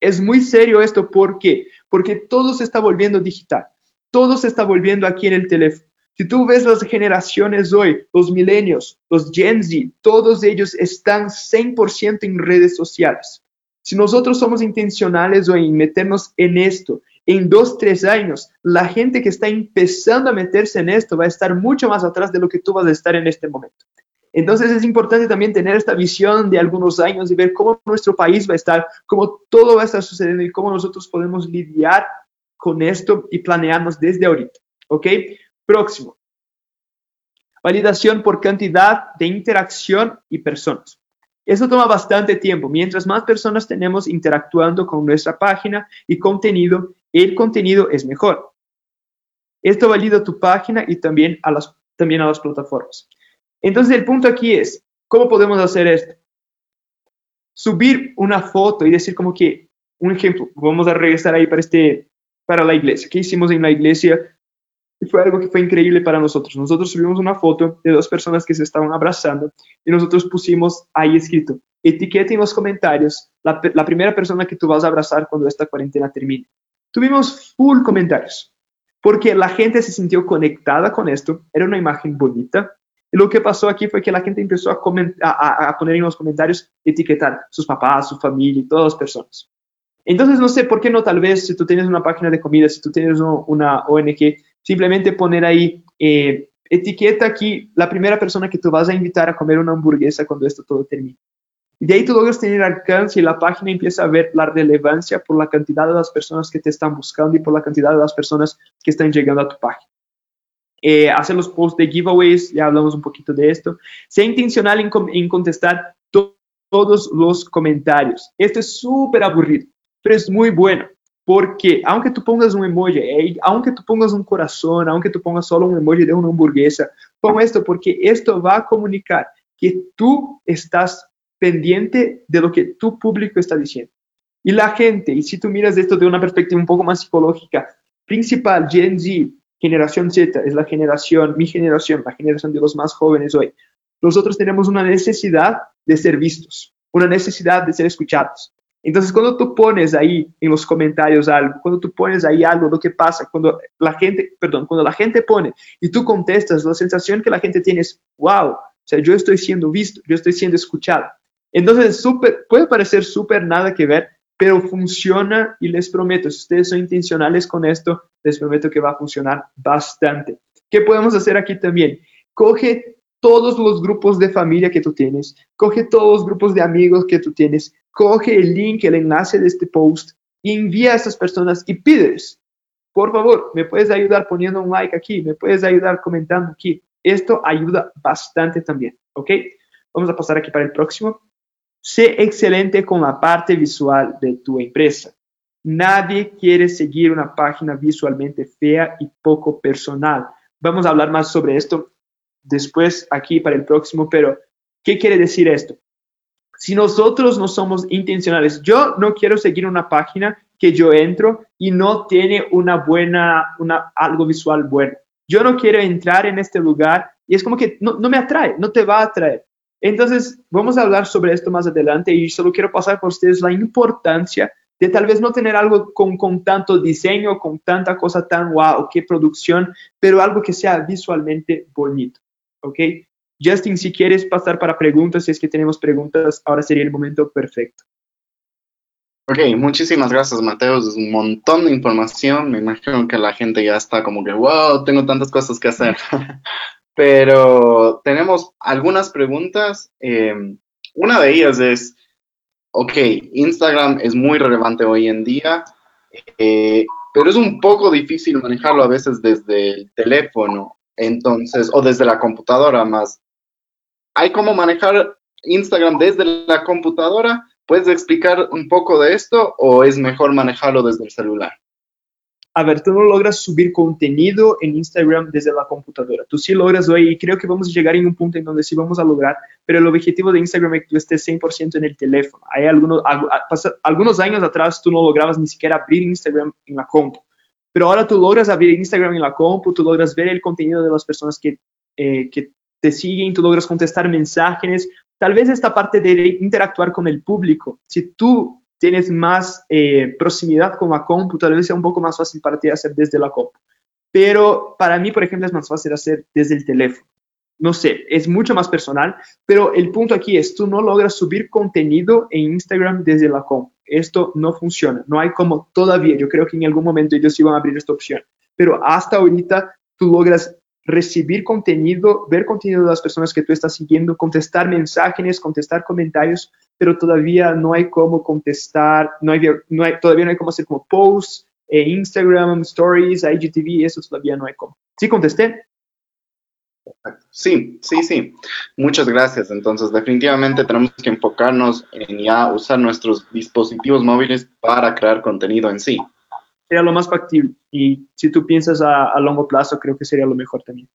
Es muy serio esto, ¿por qué? Porque todo se está volviendo digital, todo se está volviendo aquí en el teléfono. Si tú ves las generaciones hoy, los milenios, los Gen Z, todos ellos están 100% en redes sociales. Si nosotros somos intencionales hoy en meternos en esto, en dos, tres años, la gente que está empezando a meterse en esto va a estar mucho más atrás de lo que tú vas a estar en este momento. Entonces es importante también tener esta visión de algunos años y ver cómo nuestro país va a estar, cómo todo va a estar sucediendo y cómo nosotros podemos lidiar con esto y planearnos desde ahorita. ¿Ok? Próximo. Validación por cantidad de interacción y personas. Eso toma bastante tiempo. Mientras más personas tenemos interactuando con nuestra página y contenido, el contenido es mejor. Esto valida tu página y también a las, también a las plataformas. Entonces el punto aquí es, ¿cómo podemos hacer esto? Subir una foto y decir como que, un ejemplo, vamos a regresar ahí para, este, para la iglesia. ¿Qué hicimos en la iglesia? Y fue algo que fue increíble para nosotros. Nosotros subimos una foto de dos personas que se estaban abrazando y nosotros pusimos ahí escrito, etiqueta en los comentarios la, la primera persona que tú vas a abrazar cuando esta cuarentena termine. Tuvimos full comentarios porque la gente se sintió conectada con esto, era una imagen bonita, lo que pasó aquí fue que la gente empezó a, poner en los comentarios, etiquetar sus papás, su familia y todas las personas. Entonces, no sé por qué no, tal vez, si tú tienes una página de comida, si tú tienes una ONG, simplemente poner ahí, eh, etiqueta aquí la primera persona que tú vas a invitar a comer una hamburguesa cuando esto todo termine. Y de ahí tú logras tener alcance y la página empieza a ver la relevancia por la cantidad de las personas que te están buscando y por la cantidad de las personas que están llegando a tu página eh, hacer los posts de giveaways, ya hablamos un poquito de esto. Sea intencional en, contestar todos los comentarios. Esto es súper aburrido, pero es muy bueno. Porque aunque tú pongas un emoji, eh, aunque tú pongas un corazón, aunque tú pongas solo un emoji de una hamburguesa, pon esto porque esto va a comunicar que tú estás pendiente de lo que tu público está diciendo. Y la gente, y si tú miras esto de una perspectiva un poco más psicológica, principal, Gen Z, generación Z, es la generación, mi generación, la generación de los más jóvenes hoy. Nosotros tenemos una necesidad de ser vistos, una necesidad de ser escuchados. Entonces, cuando tú pones ahí en los comentarios algo, cuando tú pones ahí algo, lo que pasa, cuando la gente, perdón, cuando la gente pone y tú contestas, la sensación que la gente tiene es, wow, o sea, yo estoy siendo visto, yo estoy siendo escuchado. Entonces, super, puede parecer súper nada que ver, pero funciona y les prometo, si ustedes son intencionales con esto, les prometo que va a funcionar bastante. ¿Qué podemos hacer aquí también? Coge todos los grupos de familia que tú tienes, coge todos los grupos de amigos que tú tienes, coge el link, el enlace de este post y envía a esas personas y pides, por favor, me puedes ayudar poniendo un like aquí, me puedes ayudar comentando aquí. Esto ayuda bastante también, ¿ok? Vamos a pasar aquí para el próximo. Sé excelente con la parte visual de tu empresa. Nadie quiere seguir una página visualmente fea y poco personal. Vamos a hablar más sobre esto después aquí para el próximo, pero ¿qué quiere decir esto? Si nosotros no somos intencionales, yo no quiero seguir una página que yo entro y no tiene una buena, una, algo visual bueno. Yo no quiero entrar en este lugar y es como que no, no me atrae, no te va a atraer. Entonces, vamos a hablar sobre esto más adelante y solo quiero pasar por ustedes la importancia de tal vez no tener algo con, con tanto diseño, con tanta cosa tan wow, qué producción, pero algo que sea visualmente bonito, ¿ok? Justin, si quieres pasar para preguntas, si es que tenemos preguntas, ahora sería el momento perfecto. Ok, muchísimas gracias, Mateo. Es un montón de información. Me imagino que la gente ya está como que, wow, tengo tantas cosas que hacer. pero tenemos algunas preguntas. Eh, una de ellas es, ok, Instagram es muy relevante hoy en día, eh, pero es un poco difícil manejarlo a veces desde el teléfono, entonces, o desde la computadora más. ¿Hay cómo manejar Instagram desde la computadora? ¿Puedes explicar un poco de esto o es mejor manejarlo desde el celular? A ver, tú no logras subir contenido en Instagram desde la computadora. Tú sí logras hoy y creo que vamos a llegar en un punto en donde sí vamos a lograr, pero el objetivo de Instagram es que tú estés 100% en el teléfono. Hay algunos, años atrás tú no lograbas ni siquiera abrir Instagram en la compu, pero ahora tú logras abrir Instagram en la compu, tú logras ver el contenido de las personas que, eh, que te siguen, tú logras contestar mensajes, tal vez esta parte de interactuar con el público. Si tú tienes más eh, proximidad con la compu, tal vez sea un poco más fácil para ti hacer desde la compu. pero para mí, por ejemplo, es más fácil hacer desde el teléfono. No sé, es mucho más personal, pero el punto aquí es, tú no logras subir contenido en Instagram desde la com. Esto no funciona, no hay como todavía, yo creo que en algún momento ellos iban a abrir esta opción, pero hasta ahorita tú logras recibir contenido, ver contenido de las personas que tú estás siguiendo, contestar mensajes, contestar comentarios, pero todavía no hay cómo contestar, no hay, todavía no hay cómo hacer como posts, Instagram, Stories, IGTV, eso todavía no hay cómo. ¿Sí contesté? Sí, sí, sí. Muchas gracias. Entonces, definitivamente tenemos que enfocarnos en ya usar nuestros dispositivos móviles para crear contenido en sí sería lo más factible. Y si tú piensas a, a largo plazo, creo que sería lo mejor también.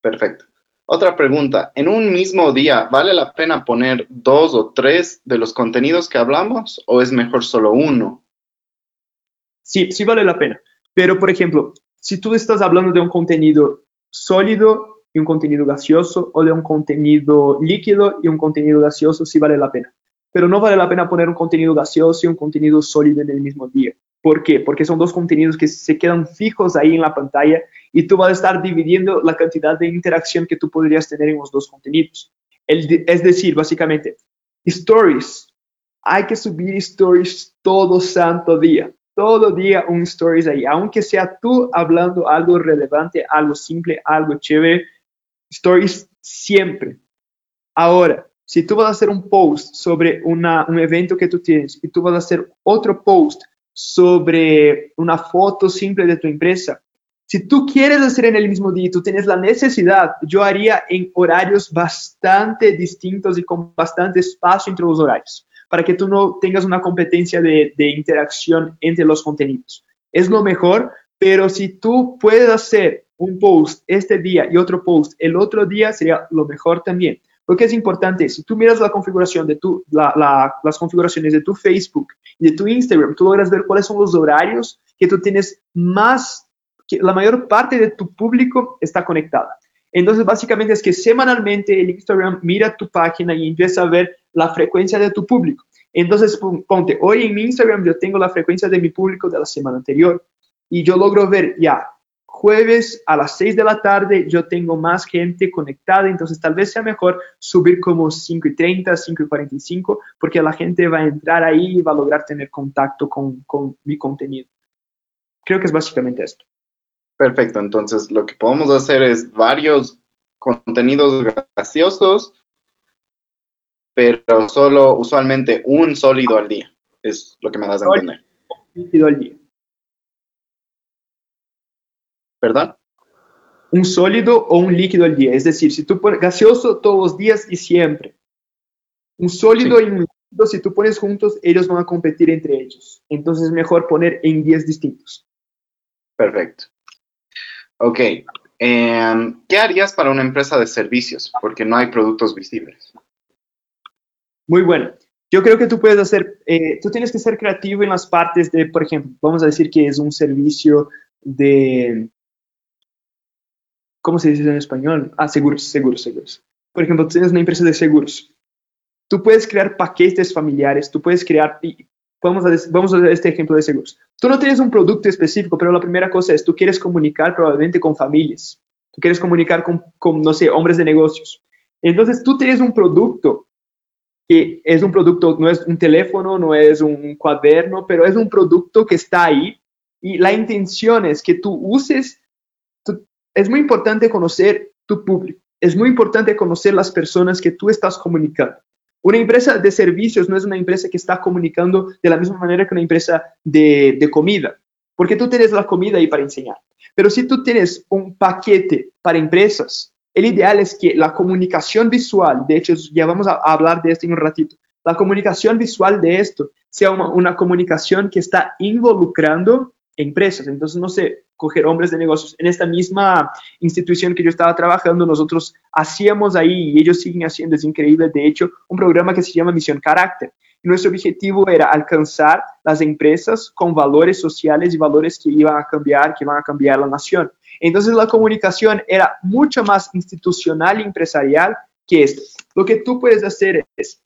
Perfecto. Otra pregunta, ¿en un mismo día vale la pena poner dos o tres de los contenidos que hablamos o es mejor solo uno? Sí, sí vale la pena. Pero, por ejemplo, si tú estás hablando de un contenido sólido y un contenido gaseoso o de un contenido líquido y un contenido gaseoso, sí vale la pena. Pero no vale la pena poner un contenido gaseoso y un contenido sólido en el mismo día. ¿Por qué? Porque son dos contenidos que se quedan fijos ahí en la pantalla y tú vas a estar dividiendo la cantidad de interacción que tú podrías tener en los dos contenidos. es decir, básicamente, stories. Hay que subir stories todo santo día. Todo día un stories ahí. Aunque sea tú hablando algo relevante, algo simple, algo chévere, stories siempre. Ahora, si tú vas a hacer un post sobre un evento que tú tienes y tú vas a hacer otro post sobre una foto simple de tu empresa. Si tú quieres hacer en el mismo día y tú tienes la necesidad, yo haría en horarios bastante distintos y con bastante espacio entre los horarios, para que tú no tengas una competencia de, de interacción entre los contenidos. Es lo mejor, pero si tú puedes hacer un post este día y otro post el otro día, sería lo mejor también. Porque es importante, si tú miras la configuración de tu, las configuraciones de tu Facebook y de tu Instagram, tú logras ver cuáles son los horarios que tú tienes más, que la mayor parte de tu público está conectada. Entonces, básicamente es que semanalmente el Instagram mira tu página y empieza a ver la frecuencia de tu público. Entonces, ponte, hoy en mi Instagram yo tengo la frecuencia de mi público de la semana anterior y yo logro ver ya jueves a las 6 de la tarde yo tengo más gente conectada, entonces tal vez sea mejor subir como 5 y 30, 5 y 45, porque la gente va a entrar ahí y va a lograr tener contacto con, con mi contenido. Creo que es básicamente esto. Perfecto, entonces lo que podemos hacer es varios contenidos graciosos, pero solo usualmente un sólido al día, es lo que me das a entender. Sólido al día. ¿Verdad? Un sólido o un líquido al día. Es decir, si tú pones gaseoso todos los días y siempre. Un sólido y un líquido, si tú pones juntos, ellos van a competir entre ellos. Entonces es mejor poner en días distintos. Perfecto. Ok. Em, ¿Qué harías para una empresa de servicios? Porque no hay productos visibles. Muy bueno. Yo creo que tú puedes hacer, eh, tú tienes que ser creativo en las partes de, por ejemplo, vamos a decir que es un servicio de, ¿cómo se dice en español? Ah, seguros, seguros, seguros. Por ejemplo, tienes una empresa de seguros. Tú puedes crear paquetes familiares, tú puedes crear, vamos a, vamos a este ejemplo de seguros. Tú no tienes un producto específico, pero la primera cosa es, tú quieres comunicar probablemente con familias, tú quieres comunicar con, con no sé, hombres de negocios. Entonces, tú tienes un producto que es un producto, no es un teléfono, no es un cuaderno, pero es un producto que está ahí y la intención es que tú uses es muy importante conocer tu público, es muy importante conocer las personas que tú estás comunicando. Una empresa de servicios no es una empresa que está comunicando de la misma manera que una empresa de, comida, porque tú tienes la comida ahí para enseñar. Pero si tú tienes un paquete para empresas, el ideal es que la comunicación visual, de hecho ya vamos a hablar de esto en un ratito, la comunicación visual de esto sea una comunicación que está involucrando empresas. Entonces, no sé, coger hombres de negocios. En esta misma institución que yo estaba trabajando, nosotros hacíamos ahí, y ellos siguen haciendo, es increíble, de hecho, un programa que se llama Misión Carácter. Nuestro objetivo era alcanzar las empresas con valores sociales y valores que iban a cambiar, que iban a cambiar la nación. Entonces la comunicación era mucho más institucional y empresarial que esto. Lo que tú puedes hacer es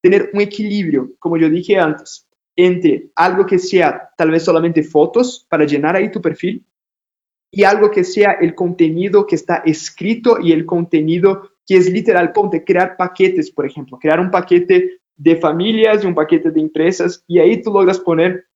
tener un equilibrio, como yo dije antes, entre algo que sea tal vez solamente fotos para llenar ahí tu perfil y algo que sea el contenido que está escrito y el contenido que es literal, ponte, crear paquetes, por ejemplo, crear un paquete de familias y un paquete de empresas y ahí tú logras poner,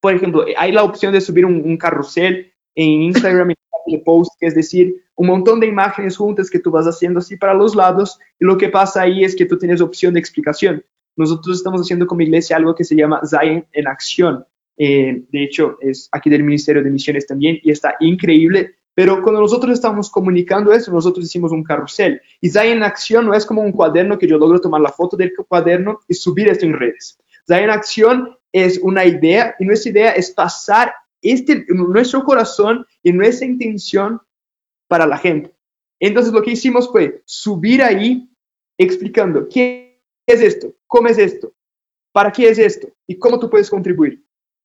por ejemplo, hay la opción de subir un, carrusel en Instagram y post, es decir, un montón de imágenes juntas que tú vas haciendo así para los lados y lo que pasa ahí es que tú tienes opción de explicación. Nosotros estamos haciendo como iglesia algo que se llama Zion en acción. Eh, de hecho, es aquí del Ministerio de Misiones también y está increíble pero cuando nosotros estamos comunicando eso, nosotros hicimos un carrusel. Y Zion en acción no es como un cuaderno que yo logro tomar la foto del cuaderno y subir esto en redes. Zion en acción es una idea y nuestra idea es pasar este, nuestro corazón y nuestra intención para la gente. Entonces lo que hicimos fue subir ahí explicando qué es esto, cómo es esto, para qué es esto y cómo tú puedes contribuir.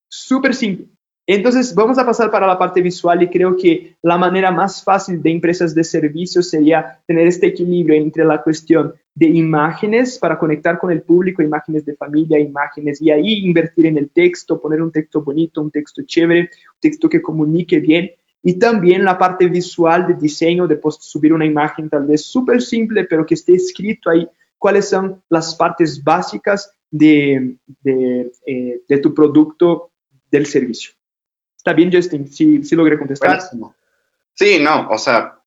Súper simple. Entonces, vamos a pasar para la parte visual y creo que la manera más fácil de empresas de servicios sería tener este equilibrio entre la cuestión de imágenes para conectar con el público, imágenes de familia, imágenes, y ahí invertir en el texto, poner un texto bonito, un texto chévere, un texto que comunique bien, y también la parte visual de diseño, de subir una imagen tal vez súper simple, pero que esté escrito ahí cuáles son las partes básicas de, de, eh, de tu producto del servicio. ¿Está bien, Justin? Sí, sí logré contestar. Sí, no, o sea,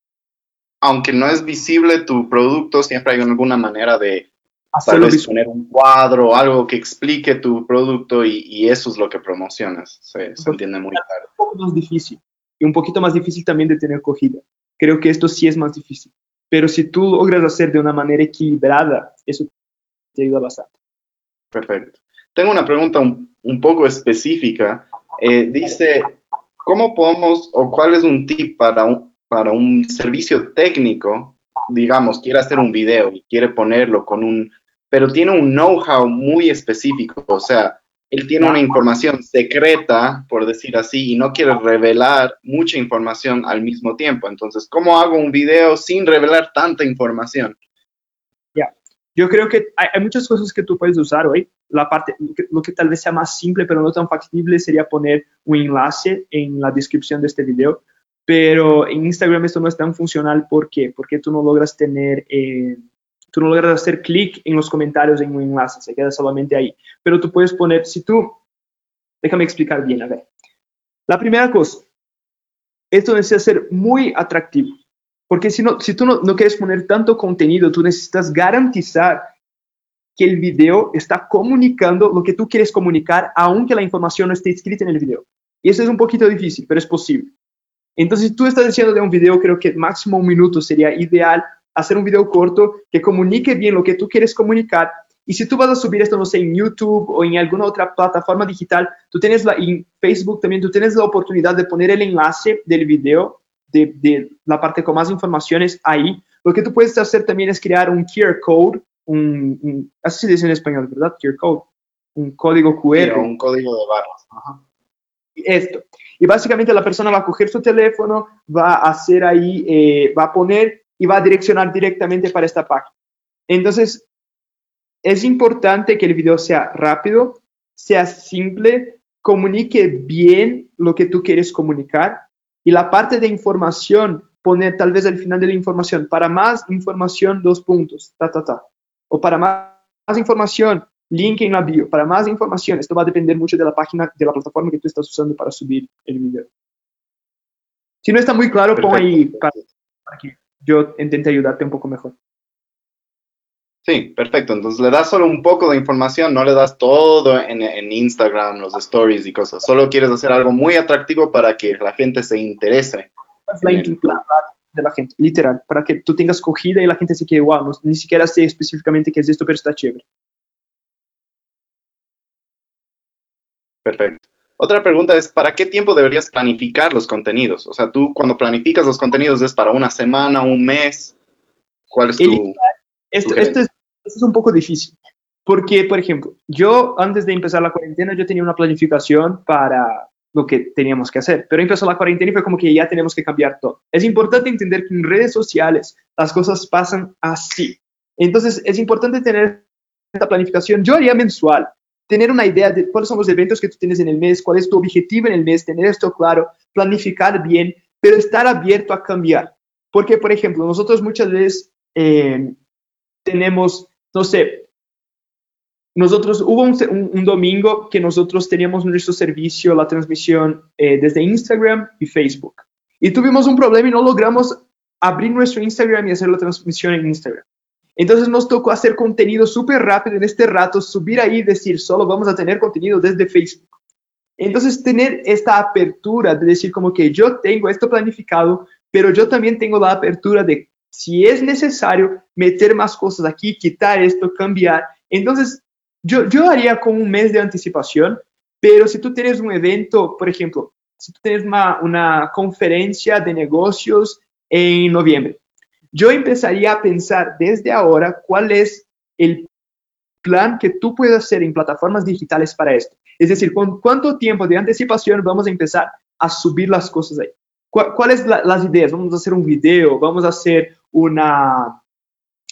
aunque no es visible tu producto, siempre hay alguna manera de Hacerlo poner un cuadro algo que explique tu producto y, eso es lo que promocionas. Se, entiende muy claro. Un poco más difícil y un poquito más difícil también de tener cogida. Creo que esto sí es más difícil. Pero si tú logras hacer de una manera equilibrada, eso te ayuda bastante. Perfecto. Tengo una pregunta un poco específica eh, dice, ¿cómo podemos o cuál es un tip para un, para un servicio técnico? Digamos, quiere hacer un video y quiere ponerlo con un, pero tiene un know-how muy específico, o sea, él tiene una información secreta, por decir así, y no quiere revelar mucha información al mismo tiempo. Entonces, ¿cómo hago un video sin revelar tanta información? Ya, yo creo que hay, muchas cosas que tú puedes usar hoy la parte, lo que tal vez sea más simple, pero no tan factible, sería poner un enlace en la descripción de este video. Pero en Instagram esto no es tan funcional. ¿Por qué? Porque tú no logras tener, eh, tú no logras hacer clic en los comentarios en un enlace, se queda solamente ahí. Pero tú puedes poner, si tú, déjame explicar bien, a ver. La primera cosa, esto necesita ser muy atractivo. Porque si, no, si tú no, no quieres poner tanto contenido, tú necesitas garantizar que el video está comunicando lo que tú quieres comunicar, aunque la información no esté escrita en el video. Y eso es un poquito difícil, pero es posible. Entonces, si tú estás diciendo de un video, creo que máximo un minuto sería ideal hacer un video corto que comunique bien lo que tú quieres comunicar. Y si tú vas a subir esto, no sé, en YouTube o en alguna otra plataforma digital, tú tienes la, en Facebook también, tú tienes la oportunidad de poner el enlace del video, de, de la parte con más informaciones ahí. Lo que tú puedes hacer también es crear un QR code un, así se dice en español, ¿verdad? QR code, un código QR. un código de barras. Esto. Y básicamente la persona va a coger su teléfono, va a hacer ahí, eh, va a poner y va a direccionar directamente para esta página. Entonces, es importante que el video sea rápido, sea simple, comunique bien lo que tú quieres comunicar y la parte de información, poner tal vez al final de la información, para más información, dos puntos, ta, ta, ta o para más, información, link en la bio. Para más información, esto va a depender mucho de la página, de la plataforma que tú estás usando para subir el video. Si no está muy claro, pon ahí para, que yo intente ayudarte un poco mejor. Sí, perfecto. Entonces le das solo un poco de información, no le das todo en, en, Instagram, los stories y cosas. Solo quieres hacer algo muy atractivo para que la gente se interese. La, de la gente, literal, para que tú tengas cogida y la gente se quede, wow, ni siquiera sé específicamente qué es esto, pero está chévere. Perfecto. Otra pregunta es, ¿para qué tiempo deberías planificar los contenidos? O sea, tú cuando planificas los contenidos es para una semana, un mes. ¿Cuál es tu... Esto, esto, es, esto es un poco difícil. Porque, por ejemplo, yo antes de empezar la cuarentena, yo tenía una planificación para lo que teníamos que hacer. Pero empezó la cuarentena y fue como que ya tenemos que cambiar todo. Es importante entender que en redes sociales las cosas pasan así. Entonces es importante tener esta planificación. Yo haría mensual, tener una idea de cuáles son los eventos que tú tienes en el mes, cuál es tu objetivo en el mes, tener esto claro, planificar bien pero estar abierto a cambiar. Porque, por ejemplo, nosotros muchas veces eh, tenemos, no sé, nosotros hubo un, domingo que nosotros teníamos nuestro servicio, la transmisión eh, desde Instagram y Facebook. Y tuvimos un problema y no logramos abrir nuestro Instagram y hacer la transmisión en Instagram. Entonces nos tocó hacer contenido súper rápido en este rato, subir ahí y decir, solo vamos a tener contenido desde Facebook. Entonces tener esta apertura de decir como que yo tengo esto planificado, pero yo también tengo la apertura de si es necesario meter más cosas aquí, quitar esto, cambiar. Entonces yo, yo haría con un mes de anticipación, pero si tú tienes un evento, por ejemplo, si tú tienes una, una conferencia de negocios en noviembre, yo empezaría a pensar desde ahora cuál es el plan que tú puedes hacer en plataformas digitales para esto. Es decir, con cuánto tiempo de anticipación vamos a empezar a subir las cosas ahí. ¿Cuáles son las ideas? Vamos a hacer un video, vamos a hacer una,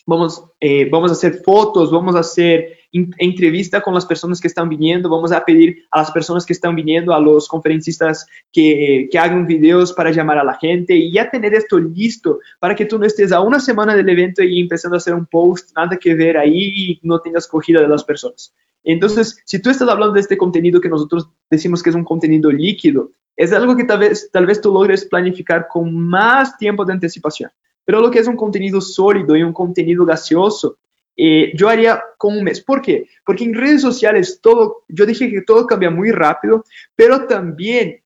vamos, eh, vamos a hacer fotos, vamos a hacer entrevista con las personas que están viniendo, vamos a pedir a las personas que están viniendo, a los conferencistas que, que, hagan videos para llamar a la gente y ya tener esto listo para que tú no estés a una semana del evento y empezando a hacer un post, nada que ver ahí y no tengas cogida de las personas. Entonces, si tú estás hablando de este contenido que nosotros decimos que es un contenido líquido, es algo que tal vez, tal vez tú logres planificar con más tiempo de anticipación. Pero lo que es un contenido sólido y un contenido gaseoso, eh, yo haría con un mes. ¿Por qué? Porque en redes sociales todo, yo dije que todo cambia muy rápido, pero también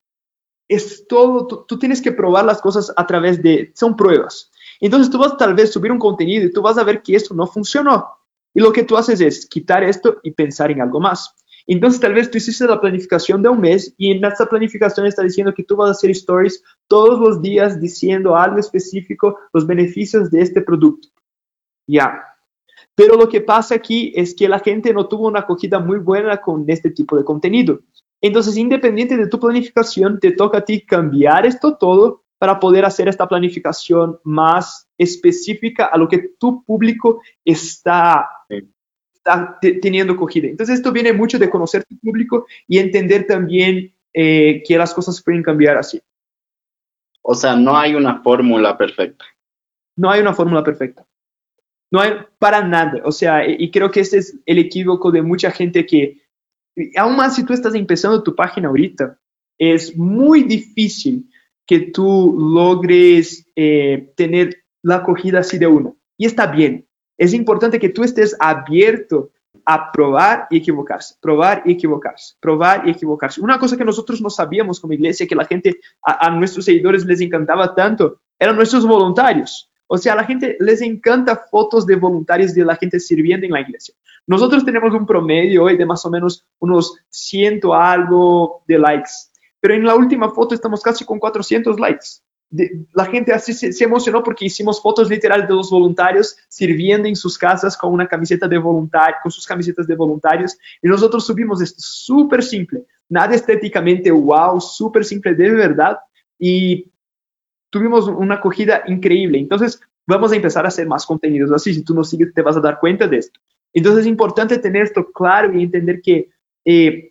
es todo, tú, tienes que probar las cosas a través de, son pruebas. Entonces tú vas tal vez subir un contenido y tú vas a ver que esto no funcionó. Y lo que tú haces es quitar esto y pensar en algo más. Entonces, tal vez tú hiciste la planificación de un mes y en esta planificación está diciendo que tú vas a hacer stories todos los días diciendo algo específico, los beneficios de este producto. Ya. Pero lo que pasa aquí es que la gente no tuvo una acogida muy buena con este tipo de contenido. Entonces, independiente de tu planificación, te toca a ti cambiar esto todo para poder hacer esta planificación más específica a lo que tu público está, está teniendo cogida. Entonces, esto viene mucho de conocer tu público y entender también eh, que las cosas pueden cambiar así. O sea, no hay una fórmula perfecta. No hay una fórmula perfecta. No hay para nada. O sea, y creo que este es el equívoco de mucha gente que, aún más si tú estás empezando tu página ahorita, es muy difícil que tú logres eh, tener la acogida así de uno. Y está bien. Es importante que tú estés abierto a probar y equivocarse, probar y equivocarse, probar y equivocarse. Una cosa que nosotros no sabíamos como iglesia, que la gente, a, a nuestros seguidores les encantaba tanto, eran nuestros voluntarios. O sea, a la gente les encanta fotos de voluntarios de la gente sirviendo en la iglesia. Nosotros tenemos un promedio hoy de más o menos unos ciento algo de likes pero en la última foto estamos casi con 400 likes. la gente así se, emocionó porque hicimos fotos literal de los voluntarios sirviendo en sus casas con una camiseta de voluntario, con sus camisetas de voluntarios. Y nosotros subimos esto súper simple, nada estéticamente wow, súper simple de verdad. Y tuvimos una acogida increíble. Entonces, vamos a empezar a hacer más contenidos así. Si tú nos sigues, te vas a dar cuenta de esto. Entonces, es importante tener esto claro y entender que eh,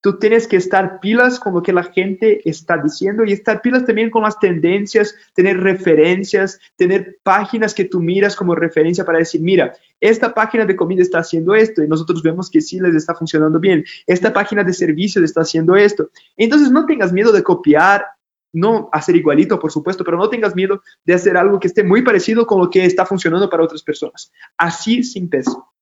tú tienes que estar pilas con lo que la gente está diciendo y estar pilas también con las tendencias, tener referencias, tener páginas que tú miras como referencia para decir, mira, esta página de comida está haciendo esto y nosotros vemos que sí les está funcionando bien. Esta página de servicios está haciendo esto. Entonces no tengas miedo de copiar, no hacer igualito, por supuesto, pero no tengas miedo de hacer algo que esté muy parecido con lo que está funcionando para otras personas. Así sin peso.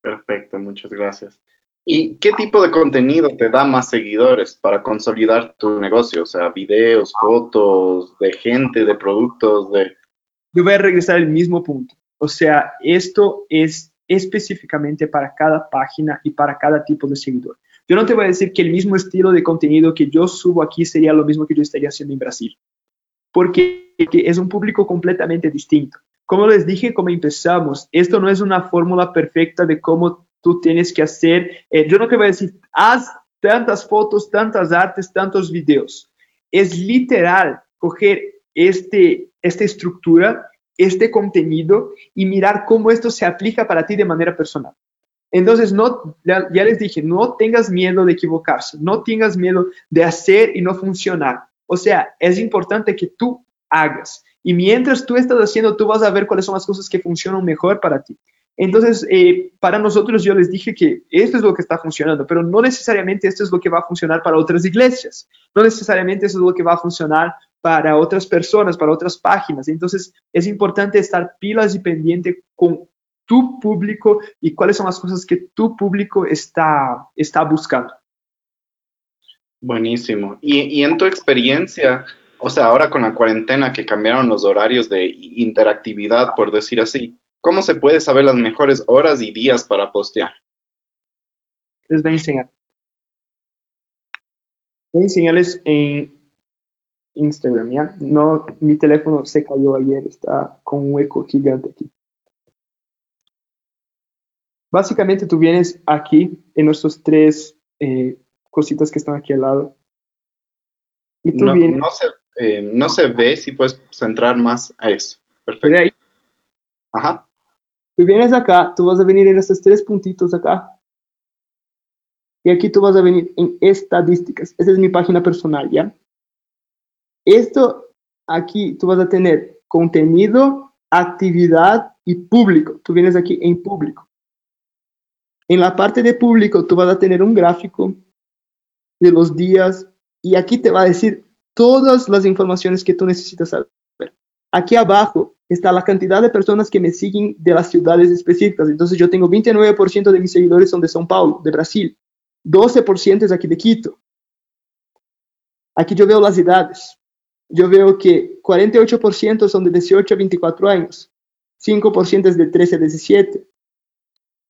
Perfecto, muchas gracias. ¿Y qué tipo de contenido te da más seguidores para consolidar tu negocio? O sea, videos, fotos, de gente, de productos, de... Yo voy a regresar al mismo punto. O sea, esto es específicamente para cada página y para cada tipo de seguidor. Yo no te voy a decir que el mismo estilo de contenido que yo subo aquí sería lo mismo que yo estaría haciendo en Brasil, porque es un público completamente distinto. Como les dije, como empezamos, esto no es una fórmula perfecta de cómo tú tienes que hacer, eh, yo no te voy a decir, haz tantas fotos, tantas artes, tantos videos. Es literal coger este, esta estructura, este contenido y mirar cómo esto se aplica para ti de manera personal. Entonces, no, ya, les dije, no tengas miedo de equivocarse, no tengas miedo de hacer y no funcionar. O sea, es importante que tú hagas. Y mientras tú estás haciendo, tú vas a ver cuáles son las cosas que funcionan mejor para ti. Entonces, eh, para nosotros yo les dije que esto es lo que está funcionando, pero no necesariamente esto es lo que va a funcionar para otras iglesias, no necesariamente eso es lo que va a funcionar para otras personas, para otras páginas. Entonces, es importante estar pilas y pendiente con tu público y cuáles son las cosas que tu público está, está buscando. Buenísimo. Y, y en tu experiencia, o sea, ahora con la cuarentena que cambiaron los horarios de interactividad, por decir así, ¿Cómo se puede saber las mejores horas y días para postear? Les voy a enseñar. Voy a enseñarles en Instagram, ¿ya? No, mi teléfono se cayó ayer, está con un hueco gigante aquí. Básicamente tú vienes aquí en nuestros tres eh, cositas que están aquí al lado. Y tú no, vienes, no, se, eh, no se ve si puedes centrar más a eso. Perfecto. Ahí. Ajá. Tú vienes acá, tú vas a venir en estos tres puntitos acá. Y aquí tú vas a venir en estadísticas. Esa es mi página personal, ¿ya? Esto aquí tú vas a tener contenido, actividad y público. Tú vienes aquí en público. En la parte de público tú vas a tener un gráfico de los días y aquí te va a decir todas las informaciones que tú necesitas saber. Aquí abajo está la cantidad de personas que me siguen de las ciudades específicas. Entonces yo tengo 29% de mis seguidores son de São Paulo, de Brasil. 12% es aquí de Quito. Aquí yo veo las edades. Yo veo que 48% son de 18 a 24 años. 5% es de 13 a 17.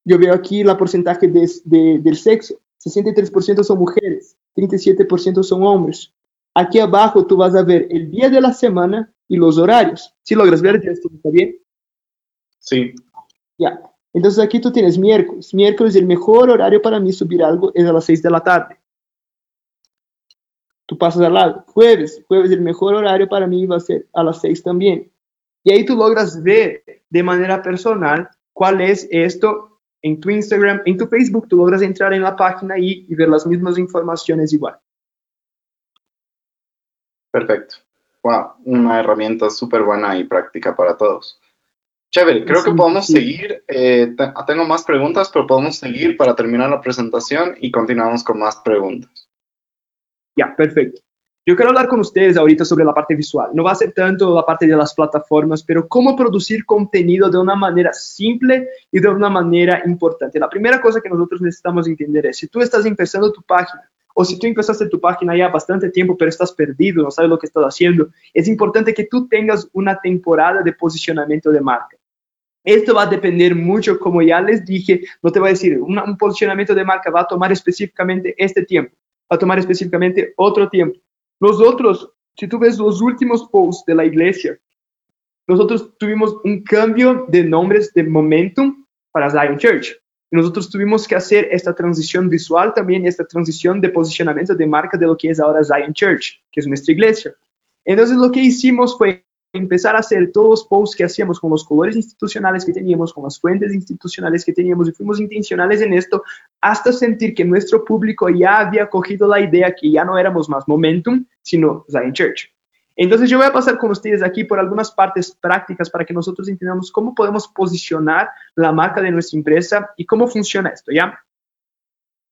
Yo veo aquí la porcentaje de, de, del sexo. 63% son mujeres, 37% son hombres. Aquí abajo tú vas a ver el día de la semana y los horarios. ¿Sí logras ver, ¿Está bien? Sí. Ya. Entonces aquí tú tienes miércoles. Miércoles el mejor horario para mí subir algo es a las 6 de la tarde. Tú pasas al lado. Jueves. Jueves el mejor horario para mí va a ser a las 6 también. Y ahí tú logras ver de manera personal cuál es esto en tu Instagram, en tu Facebook. Tú logras entrar en la página y, y ver las mismas informaciones igual. Perfecto una herramienta súper buena y práctica para todos. Chévere, creo que podemos seguir. Eh, tengo más preguntas, pero podemos seguir para terminar la presentación y continuamos con más preguntas. Ya, perfecto. Yo quiero hablar con ustedes ahorita sobre la parte visual. No va a ser tanto la parte de las plataformas, pero cómo producir contenido de una manera simple y de una manera importante. La primera cosa que nosotros necesitamos entender es, si tú estás empezando tu página o si tú empezaste tu página ya bastante tiempo, pero estás perdido, no sabes lo que estás haciendo, es importante que tú tengas una temporada de posicionamiento de marca. Esto va a depender mucho, como ya les dije, no te voy a decir, un, posicionamiento de marca va a tomar específicamente este tiempo, va a tomar específicamente otro tiempo. Nosotros, si tú ves los últimos posts de la iglesia, nosotros tuvimos un cambio de nombres de Momentum para Zion Church. Nosotros tuvimos que hacer esta transición visual también, esta transición de posicionamiento de marca de lo que es ahora Zion Church, que es nuestra iglesia. Entonces lo que hicimos fue empezar a hacer todos los posts que hacíamos con los colores institucionales que teníamos, con las fuentes institucionales que teníamos y fuimos intencionales en esto hasta sentir que nuestro público ya había cogido la idea que ya no éramos más Momentum, sino Zion Church. Entonces yo voy a pasar con ustedes aquí por algunas partes prácticas para que nosotros entendamos cómo podemos posicionar la marca de nuestra empresa y cómo funciona esto, ¿ya?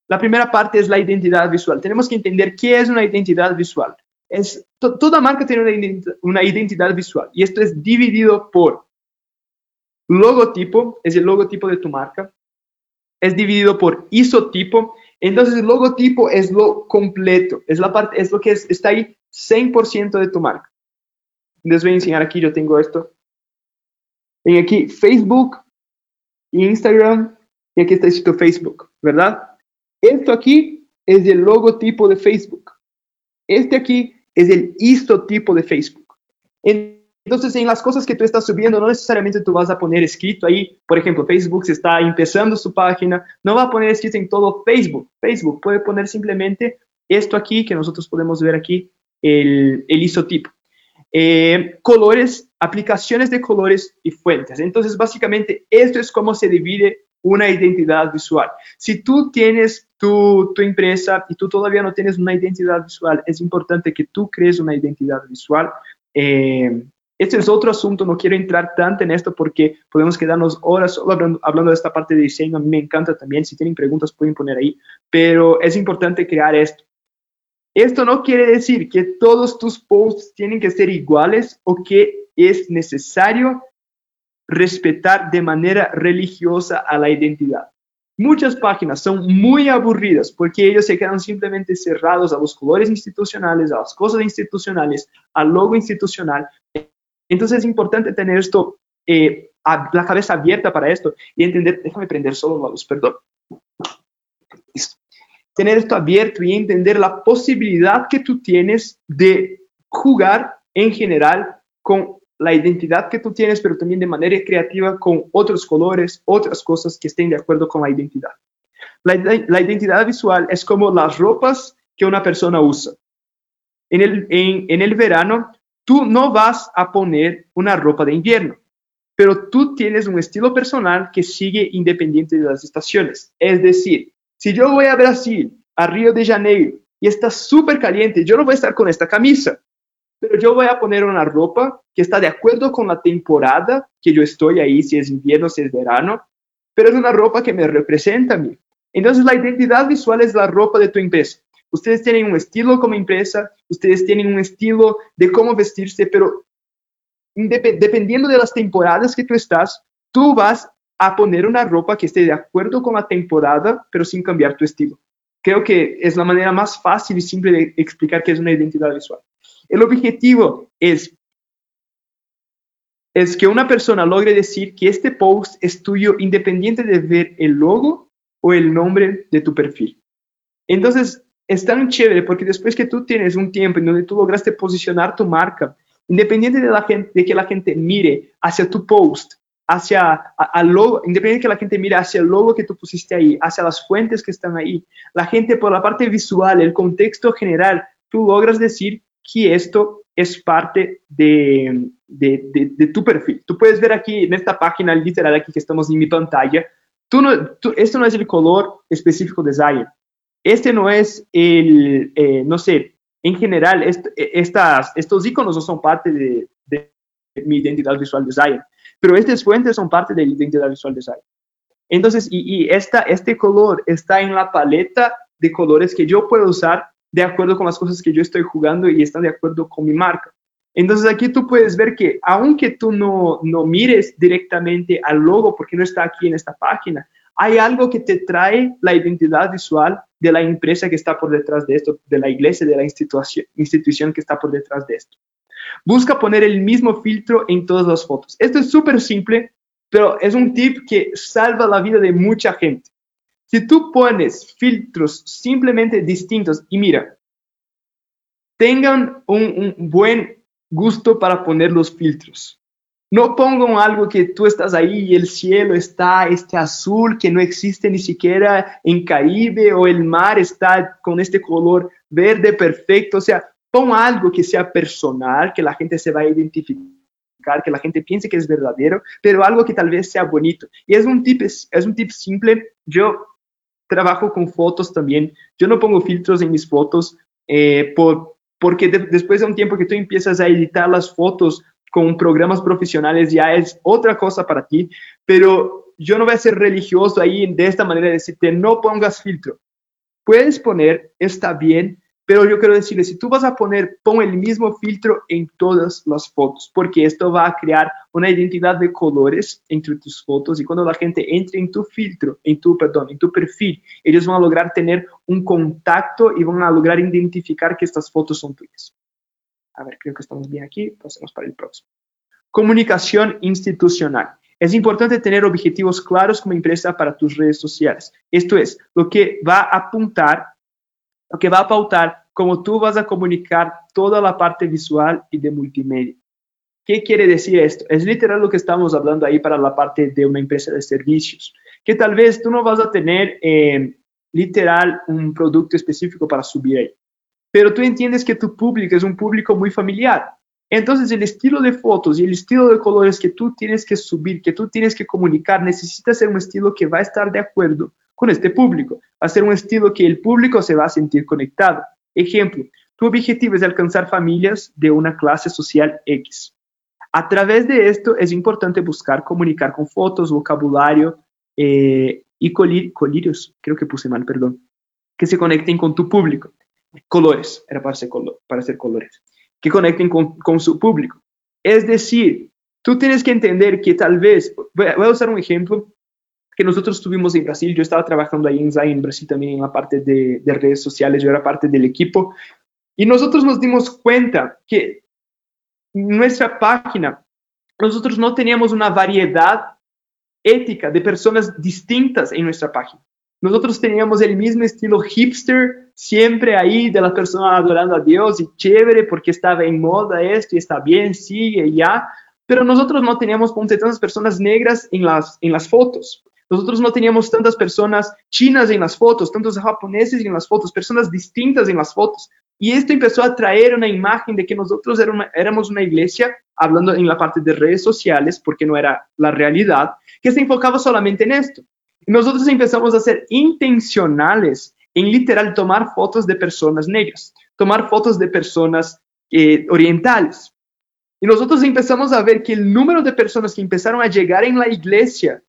La primera parte es la identidad visual. Tenemos que entender qué es una identidad visual. Es, toda marca tiene una, identidad visual y esto es dividido por logotipo, es el logotipo de tu marca, es dividido por isotipo, entonces el logotipo es lo completo, es la parte, es lo que está ahí 100% de tu marca. Les voy a enseñar aquí, yo tengo esto. En aquí Facebook, Instagram y aquí está escrito Facebook, ¿verdad? Esto aquí es el logotipo de Facebook. Este aquí es el isotipo de Facebook. Entonces, en las cosas que tú estás subiendo, no necesariamente tú vas a poner escrito ahí, por ejemplo, Facebook está empezando su página, no va a poner escrito en todo Facebook. Facebook puede poner simplemente esto aquí que nosotros podemos ver aquí, el, isotipo. Eh, colores, aplicaciones de colores y fuentes. Entonces, básicamente, esto es cómo se divide una identidad visual. Si tú tienes tu, empresa y tú todavía no tienes una identidad visual, es importante que tú crees una identidad visual. Eh, este es otro asunto, no quiero entrar tanto en esto porque podemos quedarnos horas solo hablando, de esta parte de diseño. A mí me encanta también, si tienen preguntas pueden poner ahí, pero es importante crear esto. Esto no quiere decir que todos tus posts tienen que ser iguales o que es necesario respetar de manera religiosa a la identidad. Muchas páginas son muy aburridas porque ellos se quedan simplemente cerrados a los colores institucionales, a las cosas institucionales, al logo institucional, entonces es importante tener esto, eh, la cabeza abierta para esto y entender, déjame prender solo la luz, perdón. Tener esto abierto y entender la posibilidad que tú tienes de jugar en general con la identidad que tú tienes, pero también de manera creativa con otros colores, otras cosas que estén de acuerdo con la identidad. La, identidad visual es como las ropas que una persona usa. En el, en, en el verano, Tú no vas a poner una ropa de invierno, pero tú tienes un estilo personal que sigue independiente de las estaciones. Es decir, si yo voy a Brasil, a Río de Janeiro, y está súper caliente, yo no voy a estar con esta camisa, pero yo voy a poner una ropa que está de acuerdo con la temporada que yo estoy ahí, si es invierno, si es verano, pero es una ropa que me representa a mí. Entonces la identidad visual es la ropa de tu empresa. Ustedes tienen un estilo como empresa, ustedes tienen un estilo de cómo vestirse, pero dependiendo de las temporadas que tú estás, tú vas a poner una ropa que esté de acuerdo con la temporada, pero sin cambiar tu estilo. Creo que es la manera más fácil y simple de explicar qué es una identidad visual. El objetivo es, es que una persona logre decir que este post es tuyo independiente de ver el logo o el nombre de tu perfil. Entonces, es tan chévere porque después que tú tienes un tiempo en donde tú lograste posicionar tu marca, independiente de, que la gente mire hacia tu post, hacia al logo, independiente de que la gente mire hacia el logo que tú pusiste ahí, hacia las fuentes que están ahí, la gente por la parte visual, el contexto general, tú logras decir que esto es parte de, de, de, tu perfil. Tú puedes ver aquí en esta página literal aquí que estamos en mi pantalla, tú no, tú, no es el color específico de Zion, este no es el, eh, no sé, en general, e, estas, estos iconos no son parte de, mi identidad visual de Zion, pero estas fuentes son parte de la identidad visual de Zion. Entonces, y, esta, este color está en la paleta de colores que yo puedo usar de acuerdo con las cosas que yo estoy jugando y están de acuerdo con mi marca. Entonces aquí tú puedes ver que aunque tú no, no mires directamente al logo porque no está aquí en esta página, hay algo que te trae la identidad visual de la empresa que está por detrás de esto, de la iglesia, de la institución, institución que está por detrás de esto. Busca poner el mismo filtro en todas las fotos. Esto es súper simple, pero es un tip que salva la vida de mucha gente. Si tú pones filtros simplemente distintos y mira, tengan un, buen gusto para poner los filtros. No pongo algo que tú estás ahí y el cielo está este azul que no existe ni siquiera en Caribe o el mar está con este color verde perfecto. O sea, pon algo que sea personal, que la gente se va a identificar, que la gente piense que es verdadero, pero algo que tal vez sea bonito. Y es un tip, es, un tip simple. Yo trabajo con fotos también. Yo no pongo filtros en mis fotos eh, por, porque después de un tiempo que tú empiezas a editar las fotos, con programas profesionales ya es otra cosa para ti, pero yo no voy a ser religioso ahí de esta manera de decirte no pongas filtro. Puedes poner, está bien, pero yo quiero decirle, si tú vas a poner, pon el mismo filtro en todas las fotos, porque esto va a crear una identidad de colores entre tus fotos y cuando la gente entre en tu filtro, en tu, perdón, en tu perfil, ellos van a lograr tener un contacto y van a lograr identificar que estas fotos son tuyas. A ver, creo que estamos bien aquí. Pasemos para el próximo. Comunicación institucional. Es importante tener objetivos claros como empresa para tus redes sociales. Esto es lo que va a apuntar, lo que va a pautar cómo tú vas a comunicar toda la parte visual y de multimedia. ¿Qué quiere decir esto? Es literal lo que estamos hablando ahí para la parte de una empresa de servicios, que tal vez tú no vas a tener eh, literal un producto específico para subir ahí pero tú entiendes que tu público es un público muy familiar. Entonces el estilo de fotos y el estilo de colores que tú tienes que subir, que tú tienes que comunicar, necesita ser un estilo que va a estar de acuerdo con este público. Ser un estilo que el público se va a sentir conectado. Ejemplo, tu objetivo es alcanzar familias de una clase social X. A través de esto es importante buscar comunicar con fotos, vocabulario eh, y colirios, creo que puse mal, perdón, que se conecten con tu público. Colores, era para ser, para ser colores, que conecten con, con su público. Es decir, tú tienes que entender que tal vez, voy a, usar un ejemplo que nosotros tuvimos en Brasil, yo estaba trabajando ahí en Zion, en Brasil también en la parte de, de redes sociales, yo era parte del equipo, y nosotros nos dimos cuenta que nuestra página, nosotros no teníamos una variedad ética de personas distintas en nuestra página. Nosotros teníamos el mismo estilo hipster, siempre ahí de la persona adorando a Dios y chévere porque estaba en moda esto y está bien, sigue ya. Pero nosotros no teníamos ponte, tantas personas negras en las, en las fotos. Nosotros no teníamos tantas personas chinas en las fotos, tantos japoneses en las fotos, personas distintas en las fotos. Y esto empezó a traer una imagen de que nosotros éramos una iglesia, hablando en la parte de redes sociales, porque no era la realidad, que se enfocaba solamente en esto. Y nosotros empezamos a ser intencionales en literal tomar fotos de personas negras, tomar fotos de personas eh, orientales. Y nosotros empezamos a ver que el número de personas que empezaron a llegar en la iglesia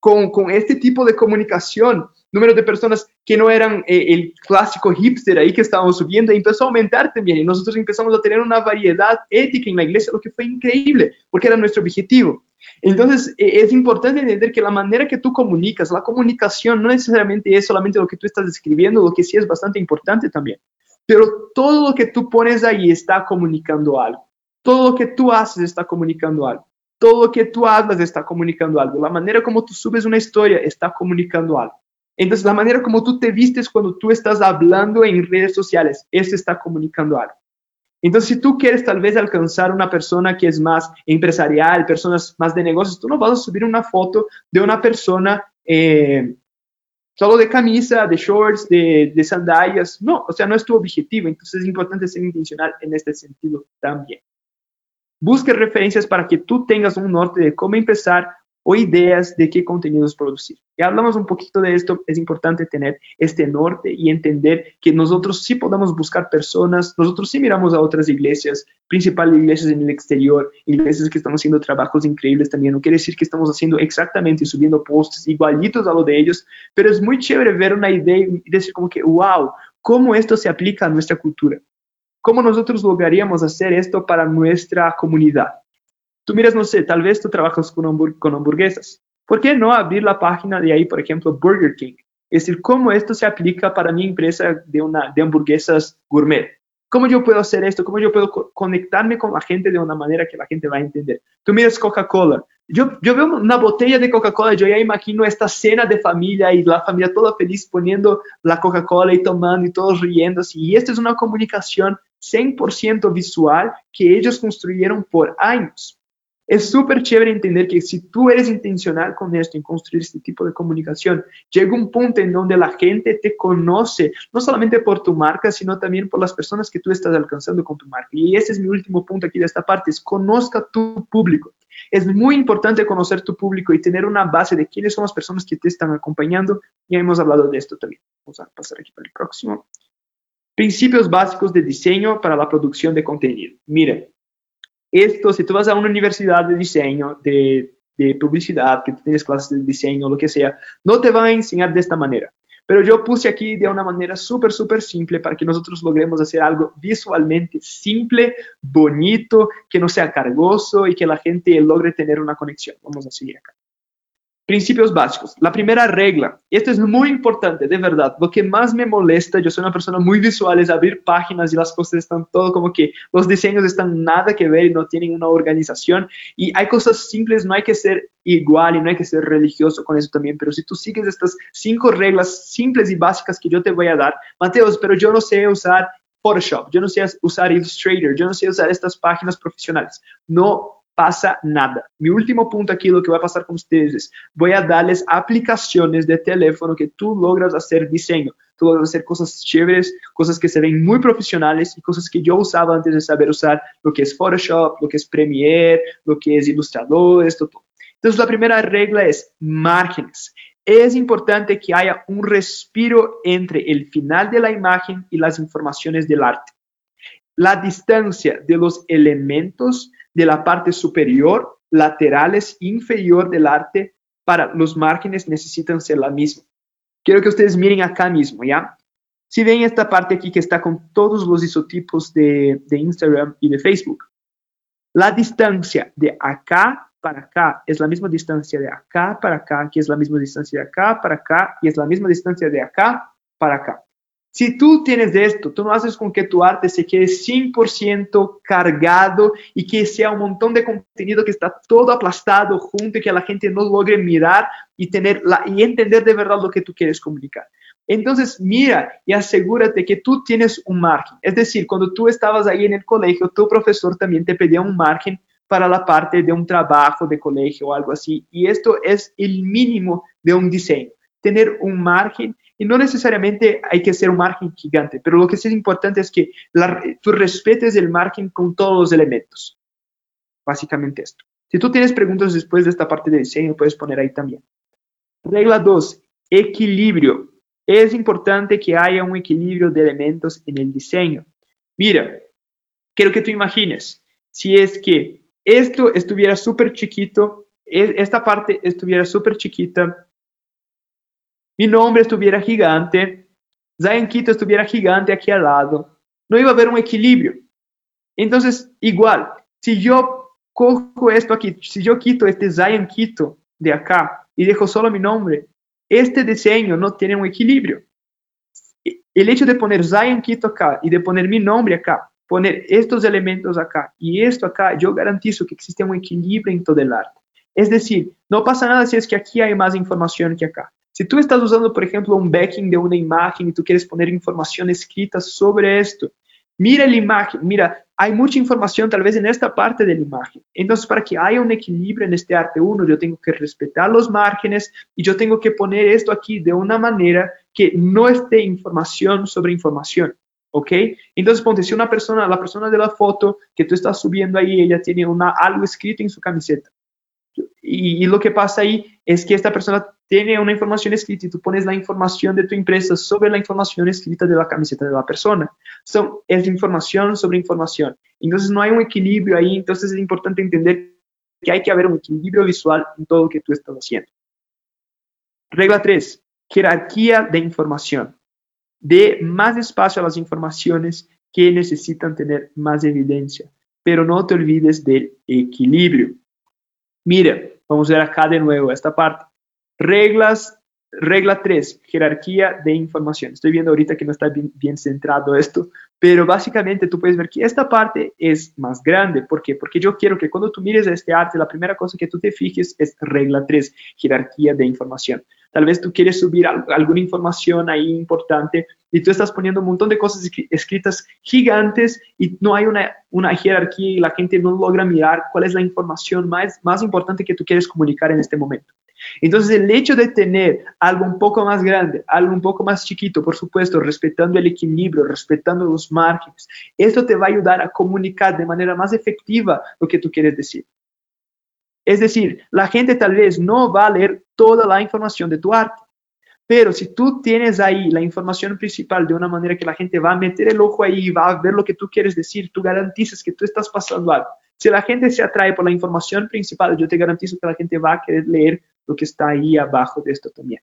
con, con este tipo de comunicación número de personas que no eran eh, el clásico hipster ahí que estábamos subiendo empezó a aumentar también y nosotros empezamos a tener una variedad ética en la iglesia, lo que fue increíble porque era nuestro objetivo. Entonces eh, es importante entender que la manera que tú comunicas, la comunicación no necesariamente es solamente lo que tú estás escribiendo, lo que sí es bastante importante también, pero todo lo que tú pones ahí está comunicando algo. Todo lo que tú haces está comunicando algo. Todo lo que tú hablas está comunicando algo. La manera como tú subes una historia está comunicando algo. Entonces, la manera como tú te vistes cuando tú estás hablando en redes sociales, eso está comunicando algo. Entonces, si tú quieres tal vez alcanzar una persona que es más empresarial, personas más de negocios, tú no vas a subir una foto de una persona eh, solo de camisa, de shorts, de, de sandalias. No, o sea, no es tu objetivo. Entonces, es importante ser intencional en este sentido también. Busque referencias para que tú tengas un norte de cómo empezar o ideas de qué contenidos producir. Ya hablamos un poquito de esto, es importante tener este norte y entender que nosotros sí podemos buscar personas, nosotros sí miramos a otras iglesias, principales iglesias en el exterior, iglesias que están haciendo trabajos increíbles también, no quiere decir que estamos haciendo exactamente, subiendo posts igualitos a lo de ellos, pero es muy chévere ver una idea y decir como que, wow, cómo esto se aplica a nuestra cultura. ¿Cómo nosotros lograríamos hacer esto para nuestra comunidad? Tú miras, no sé, tal vez tú trabajas con, hamburguesas. ¿Por qué no abrir la página de ahí, por ejemplo, Burger King? Es decir, cómo esto se aplica para mi empresa de, una, de hamburguesas gourmet. ¿Cómo yo puedo hacer esto? ¿Cómo yo puedo conectarme con la gente de una manera que la gente va a entender? Tú miras Coca-Cola. Yo, yo veo una botella de Coca-Cola, yo ya imagino esta cena de familia y la familia toda feliz poniendo la Coca-Cola y tomando y todos riéndose. Y esto es una comunicación 100% visual que ellos construyeron por años. Es súper chévere entender que si tú eres intencional con esto, en construir este tipo de comunicación, llega un punto en donde la gente te conoce, no solamente por tu marca, sino también por las personas que tú estás alcanzando con tu marca. Y ese es mi último punto aquí de esta parte, es conozca tu público. Es muy importante conocer tu público y tener una base de quiénes son las personas que te están acompañando. Ya hemos hablado de esto también. Vamos a pasar aquí para el próximo. Principios básicos de diseño para la producción de contenido. Miren, esto, si tú vas a una universidad de diseño, de, publicidad, que tienes clases de diseño, lo que sea, no te va a enseñar de esta manera. Pero yo puse aquí de una manera súper, súper simple para que nosotros logremos hacer algo visualmente simple, bonito, que no sea cargoso y que la gente logre tener una conexión. Vamos a seguir acá. Principios básicos. La primera regla, esto es muy importante, de verdad, lo que más me molesta, yo soy una persona muy visual, es abrir páginas y las cosas están todo como que los diseños están nada que ver y no tienen una organización. Y hay cosas simples, no hay que ser igual y no hay que ser religioso con eso también, pero si tú sigues estas cinco reglas simples y básicas que yo te voy a dar, Mateos, pero yo no sé usar Photoshop, yo no sé usar Illustrator, yo no sé usar estas páginas profesionales. No pasa nada. Mi último punto aquí, lo que va a pasar con ustedes es, voy a darles aplicaciones de teléfono que tú logras hacer diseño. Tú logras hacer cosas chéveres, cosas que se ven muy profesionales y cosas que yo usaba antes de saber usar lo que es Photoshop, lo que es Premiere, lo que es Illustrator, esto todo. Entonces, la primera regla es márgenes. es importante que haya un respiro entre el final de la imagen y las informaciones del arte. La distancia de los elementos de la parte superior, laterales, inferior del arte para los márgenes necesitan ser la misma. Quiero que ustedes miren acá mismo, ¿ya? Si ven esta parte aquí que está con todos los isotipos de, de Instagram y de Facebook, la distancia de acá para acá es la misma distancia de acá para acá, que es la misma distancia de acá para acá, y es la misma distancia de acá para acá. Si tú tienes esto, tú no haces con que tu arte se quede 100% cargado y que sea un montón de contenido que está todo aplastado junto y que la gente no logre mirar y, tener y entender de verdad lo que tú quieres comunicar. Entonces, mira y asegúrate que tú tienes un margen. Es decir, cuando tú estabas ahí en el colegio, tu profesor también te pedía un margen para la parte de un trabajo de colegio o algo así. Y esto es el mínimo de un diseño, tener un margen. Y no necesariamente hay que ser un margen gigante, pero lo que sí es importante es que tú respetes el margen con todos los elementos. Básicamente esto. Si tú tienes preguntas después de esta parte de diseño, puedes poner ahí también. Regla 2, equilibrio es importante que haya un equilibrio de elementos en el diseño. Mira, quiero que tú imagines, si es que esto estuviera súper chiquito, e, esta parte estuviera súper chiquita, mi nombre estuviera gigante, Zion Quito estuviera gigante aquí al lado, no iba a haber un equilibrio. Entonces, igual, si yo cojo esto aquí, si yo quito este Zion Quito de acá y dejo solo mi nombre, este diseño no tiene un equilibrio. El hecho de poner Zion Quito acá y de poner mi nombre acá, poner estos elementos acá y esto acá, yo garantizo que existe un equilibrio en todo el arte. Es decir, no pasa nada si es que aquí hay más información que acá. Si tú estás usando, por ejemplo, un backing de una imagen y tú quieres poner información escrita sobre esto, mira la imagen, mira, hay mucha información tal vez en esta parte de la imagen. Entonces, para que haya un equilibrio en este arte uno, yo tengo que respetar los márgenes y yo tengo que poner esto aquí de una manera que no esté información sobre información. ¿Ok? Entonces, ponte, si una persona, la persona de la foto que tú estás subiendo ahí, ella tiene una, algo escrito en su camiseta. Y, lo que pasa ahí es que esta persona tiene una información escrita y tú pones la información de tu empresa sobre la información escrita de la camiseta de la persona. So, es información sobre información. Entonces no hay un equilibrio ahí, entonces es importante entender que hay que haber un equilibrio visual en todo lo que tú estás haciendo. Regla 3. Jerarquía de información. De más espacio a las informaciones que necesitan tener más evidencia, pero no te olvides del equilibrio. Mira, vamos a ver acá de nuevo esta parte. Reglas, regla 3, jerarquía de información. Estoy viendo ahorita que no está bien, centrado esto, pero básicamente tú puedes ver que esta parte es más grande. ¿Por qué? Porque yo quiero que cuando tú mires este arte, la primera cosa que tú te fijes es regla 3, jerarquía de información. Tal vez tú quieres subir alguna información ahí importante y tú estás poniendo un montón de cosas escritas gigantes y no hay una, una jerarquía y la gente no logra mirar cuál es la información más, más importante que tú quieres comunicar en este momento. Entonces, el hecho de tener algo un poco más grande, algo un poco más chiquito, por supuesto, respetando el equilibrio, respetando los márgenes, esto te va a ayudar a comunicar de manera más efectiva lo que tú quieres decir. Es decir, la gente tal vez no va a leer toda la información de tu arte, pero si tú tienes ahí la información principal de una manera que la gente va a meter el ojo ahí y va a ver lo que tú quieres decir, tú garantizas que tú estás pasando algo. Si la gente se atrae por la información principal, yo te garantizo que la gente va a querer leer lo que está ahí abajo de esto también.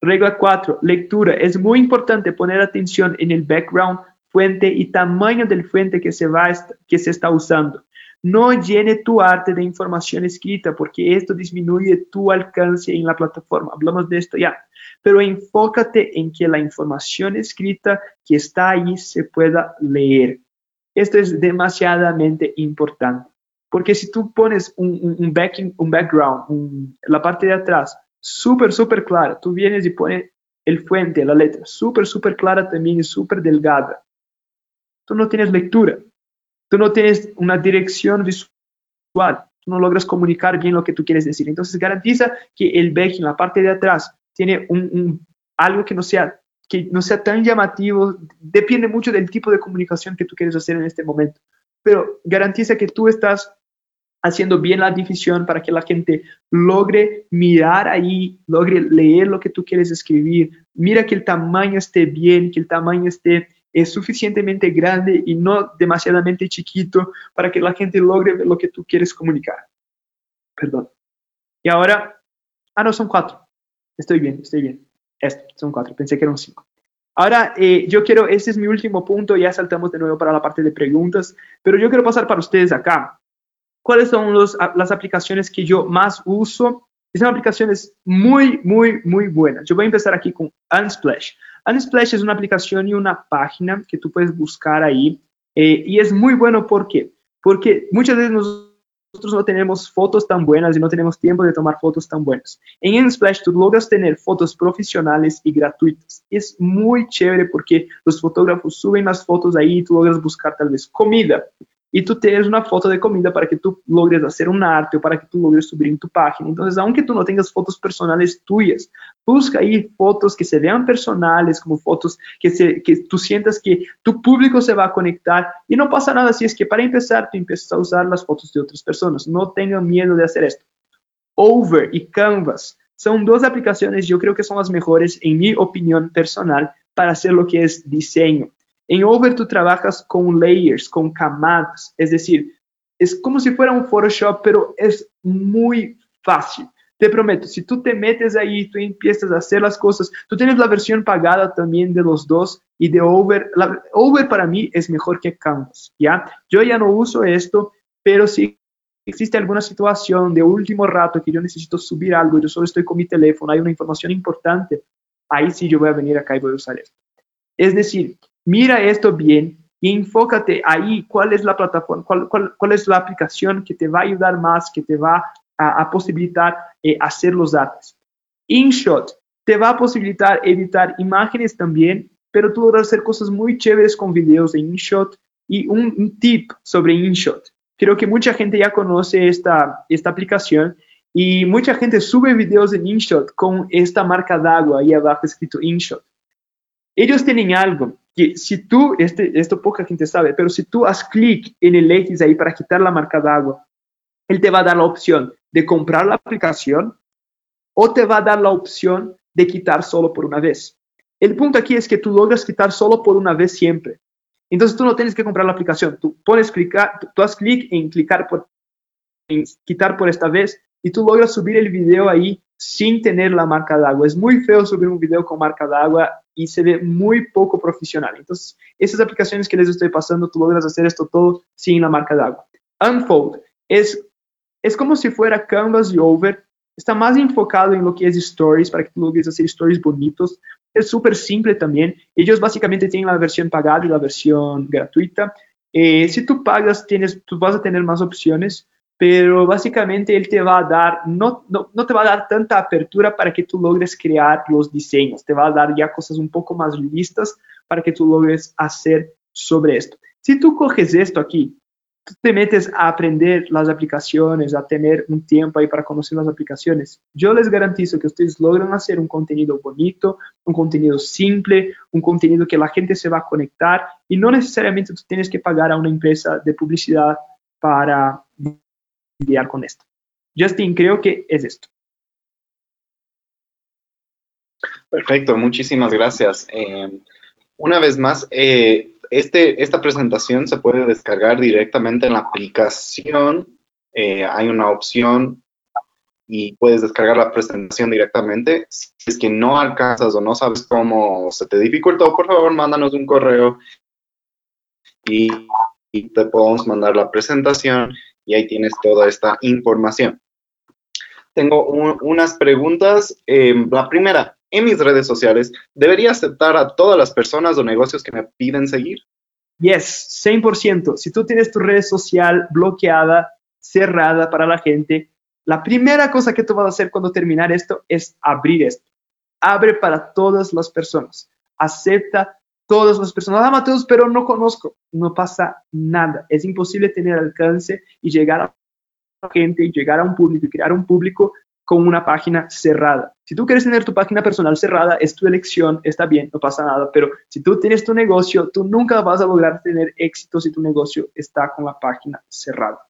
Regla 4. Lectura. Es muy importante poner atención en el background, fuente y tamaño del fuente que se, va, que se está usando. No llene tu arte de información escrita porque esto disminuye tu alcance en la plataforma. Hablamos de esto ya. Pero enfócate en que la información escrita que está ahí se pueda leer. Esto es demasiadamente importante. Porque si tú pones un, backing, un background, la parte de atrás, súper, súper clara, tú vienes y pones el fuente, la letra, súper, súper clara también y súper delgada. Tú no tienes lectura tú no tienes una dirección visual, tú no logras comunicar bien lo que tú quieres decir. Entonces garantiza que el backing, la parte de atrás, tiene algo que no sea que no sea tan llamativo, depende mucho del tipo de comunicación que tú quieres hacer en este momento, pero garantiza que tú estás haciendo bien la división para que la gente logre mirar ahí, logre leer lo que tú quieres escribir. Mira que el tamaño esté bien, que el tamaño esté es suficientemente grande y no demasiadamente chiquito para que la gente logre lo que tú quieres comunicar. Perdón. Y ahora, ah, no, son cuatro. Estoy bien, estoy bien. Esto, son cuatro, pensé que eran cinco. Ahora, eh, yo quiero, este es mi último punto, ya saltamos de nuevo para la parte de preguntas, pero yo quiero pasar para ustedes acá. ¿Cuáles son los, las aplicaciones que yo más uso? Son aplicaciones muy, muy, muy buenas. Yo voy a empezar aquí con Unsplash. Unsplash es una aplicación y una página que tú puedes buscar ahí eh, y es muy bueno ¿por qué? porque muchas veces nosotros no tenemos fotos tan buenas y no tenemos tiempo de tomar fotos tan buenas. En Unsplash tú logras tener fotos profesionales y gratuitas. Es muy chévere porque los fotógrafos suben las fotos ahí y tú logras buscar tal vez comida y tú tienes una foto de comida para que tú logres hacer un arte o para que tú logres subir en tu página. Entonces, aunque tú no tengas fotos personales tuyas, busca ahí fotos que se vean personales, como fotos que, se, que tú sientas que tu público se va a conectar y no pasa nada si es que para empezar tú empiezas a usar las fotos de otras personas. No tengan miedo de hacer esto. Over y Canvas son dos aplicaciones, yo creo que son las mejores, en mi opinión personal, para hacer lo que es diseño. En Over tú trabajas con layers, con camadas, es decir, es como si fuera un Photoshop, pero es muy fácil. Te prometo, si tú te metes ahí, tú empiezas a hacer las cosas, tú tienes la versión pagada también de los dos y de Over. Over para mí es mejor que Canvas, ¿ya? Yo ya no uso esto, pero si existe alguna situación de último rato que yo necesito subir algo, yo solo estoy con mi teléfono, hay una información importante, ahí sí yo voy a venir acá y voy a usar esto. Es decir, mira esto bien y enfócate ahí cuál es la plataforma, cuál, es la aplicación que te va a ayudar más, que te va a, posibilitar eh, hacer los datos. InShot te va a posibilitar editar imágenes también, pero tú a hacer cosas muy chéveres con videos de InShot. Y un, tip sobre InShot. Creo que mucha gente ya conoce esta, esta aplicación y mucha gente sube videos en InShot con esta marca d'agua ahí abajo escrito InShot. Ellos tienen algo que si tú, este, esto poca gente sabe, pero si tú haz clic en el X ahí para quitar la marca de agua, él te va a dar la opción de comprar la aplicación o te va a dar la opción de quitar solo por una vez. El punto aquí es que tú logras quitar solo por una vez siempre. Entonces tú no tienes que comprar la aplicación. Tú pones clicar, tú haz clic en clicar por en quitar por esta vez y tú logras subir el video ahí sin tener la marca de agua. Es muy feo subir un video con marca de agua y se ve muy poco profesional. Entonces, esas aplicaciones que les estoy pasando, tú logras hacer esto todo sin la marca de agua. Unfold es, es como si fuera Canvas y Over. Está más enfocado en lo que es stories, para que tú logres hacer stories bonitos. Es súper simple también. Ellos básicamente tienen la versión pagada y la versión gratuita. Eh, si tú pagas, tienes, tú vas a tener más opciones pero básicamente él te va a dar, no, no, no, te va a dar tanta apertura para que tú logres crear los diseños, te va a dar ya cosas un poco más listas para que tú logres hacer sobre esto. Si tú coges esto aquí, tú te metes a aprender las aplicaciones, a tener un tiempo ahí para conocer las aplicaciones, yo les garantizo que ustedes logran hacer un contenido bonito, un contenido simple, un contenido que la gente se va a conectar y no necesariamente tú tienes que pagar a una empresa de publicidad para lidiar con esto. Justin, creo que es esto. Perfecto, muchísimas gracias. Eh, una vez más, eh, este, esta presentación se puede descargar directamente en la aplicación. Eh, hay una opción y puedes descargar la presentación directamente. Si es que no alcanzas o no sabes cómo se te dificultó, por favor, mándanos un correo y te podemos mandar la presentación y ahí tienes toda esta información. Tengo unas preguntas. Em, la primera, en mis redes sociales, ¿debería aceptar a todas las personas o negocios que me piden seguir? Yes, 100%. Si tú tienes tu red social bloqueada, cerrada para la gente, la primera cosa que tú vas a hacer cuando terminar esto es abrir esto. Abre para todas las personas. Acepta todas las personas, ah, Mateus, pero no conozco. No pasa nada. Es imposible tener alcance y llegar a gente llegar a un público y crear un público con una página cerrada. Si tú quieres tener tu página personal cerrada, es tu elección, está bien, no pasa nada, pero si tú tienes tu negocio, tú nunca vas a lograr tener éxito si tu negocio está con la página cerrada.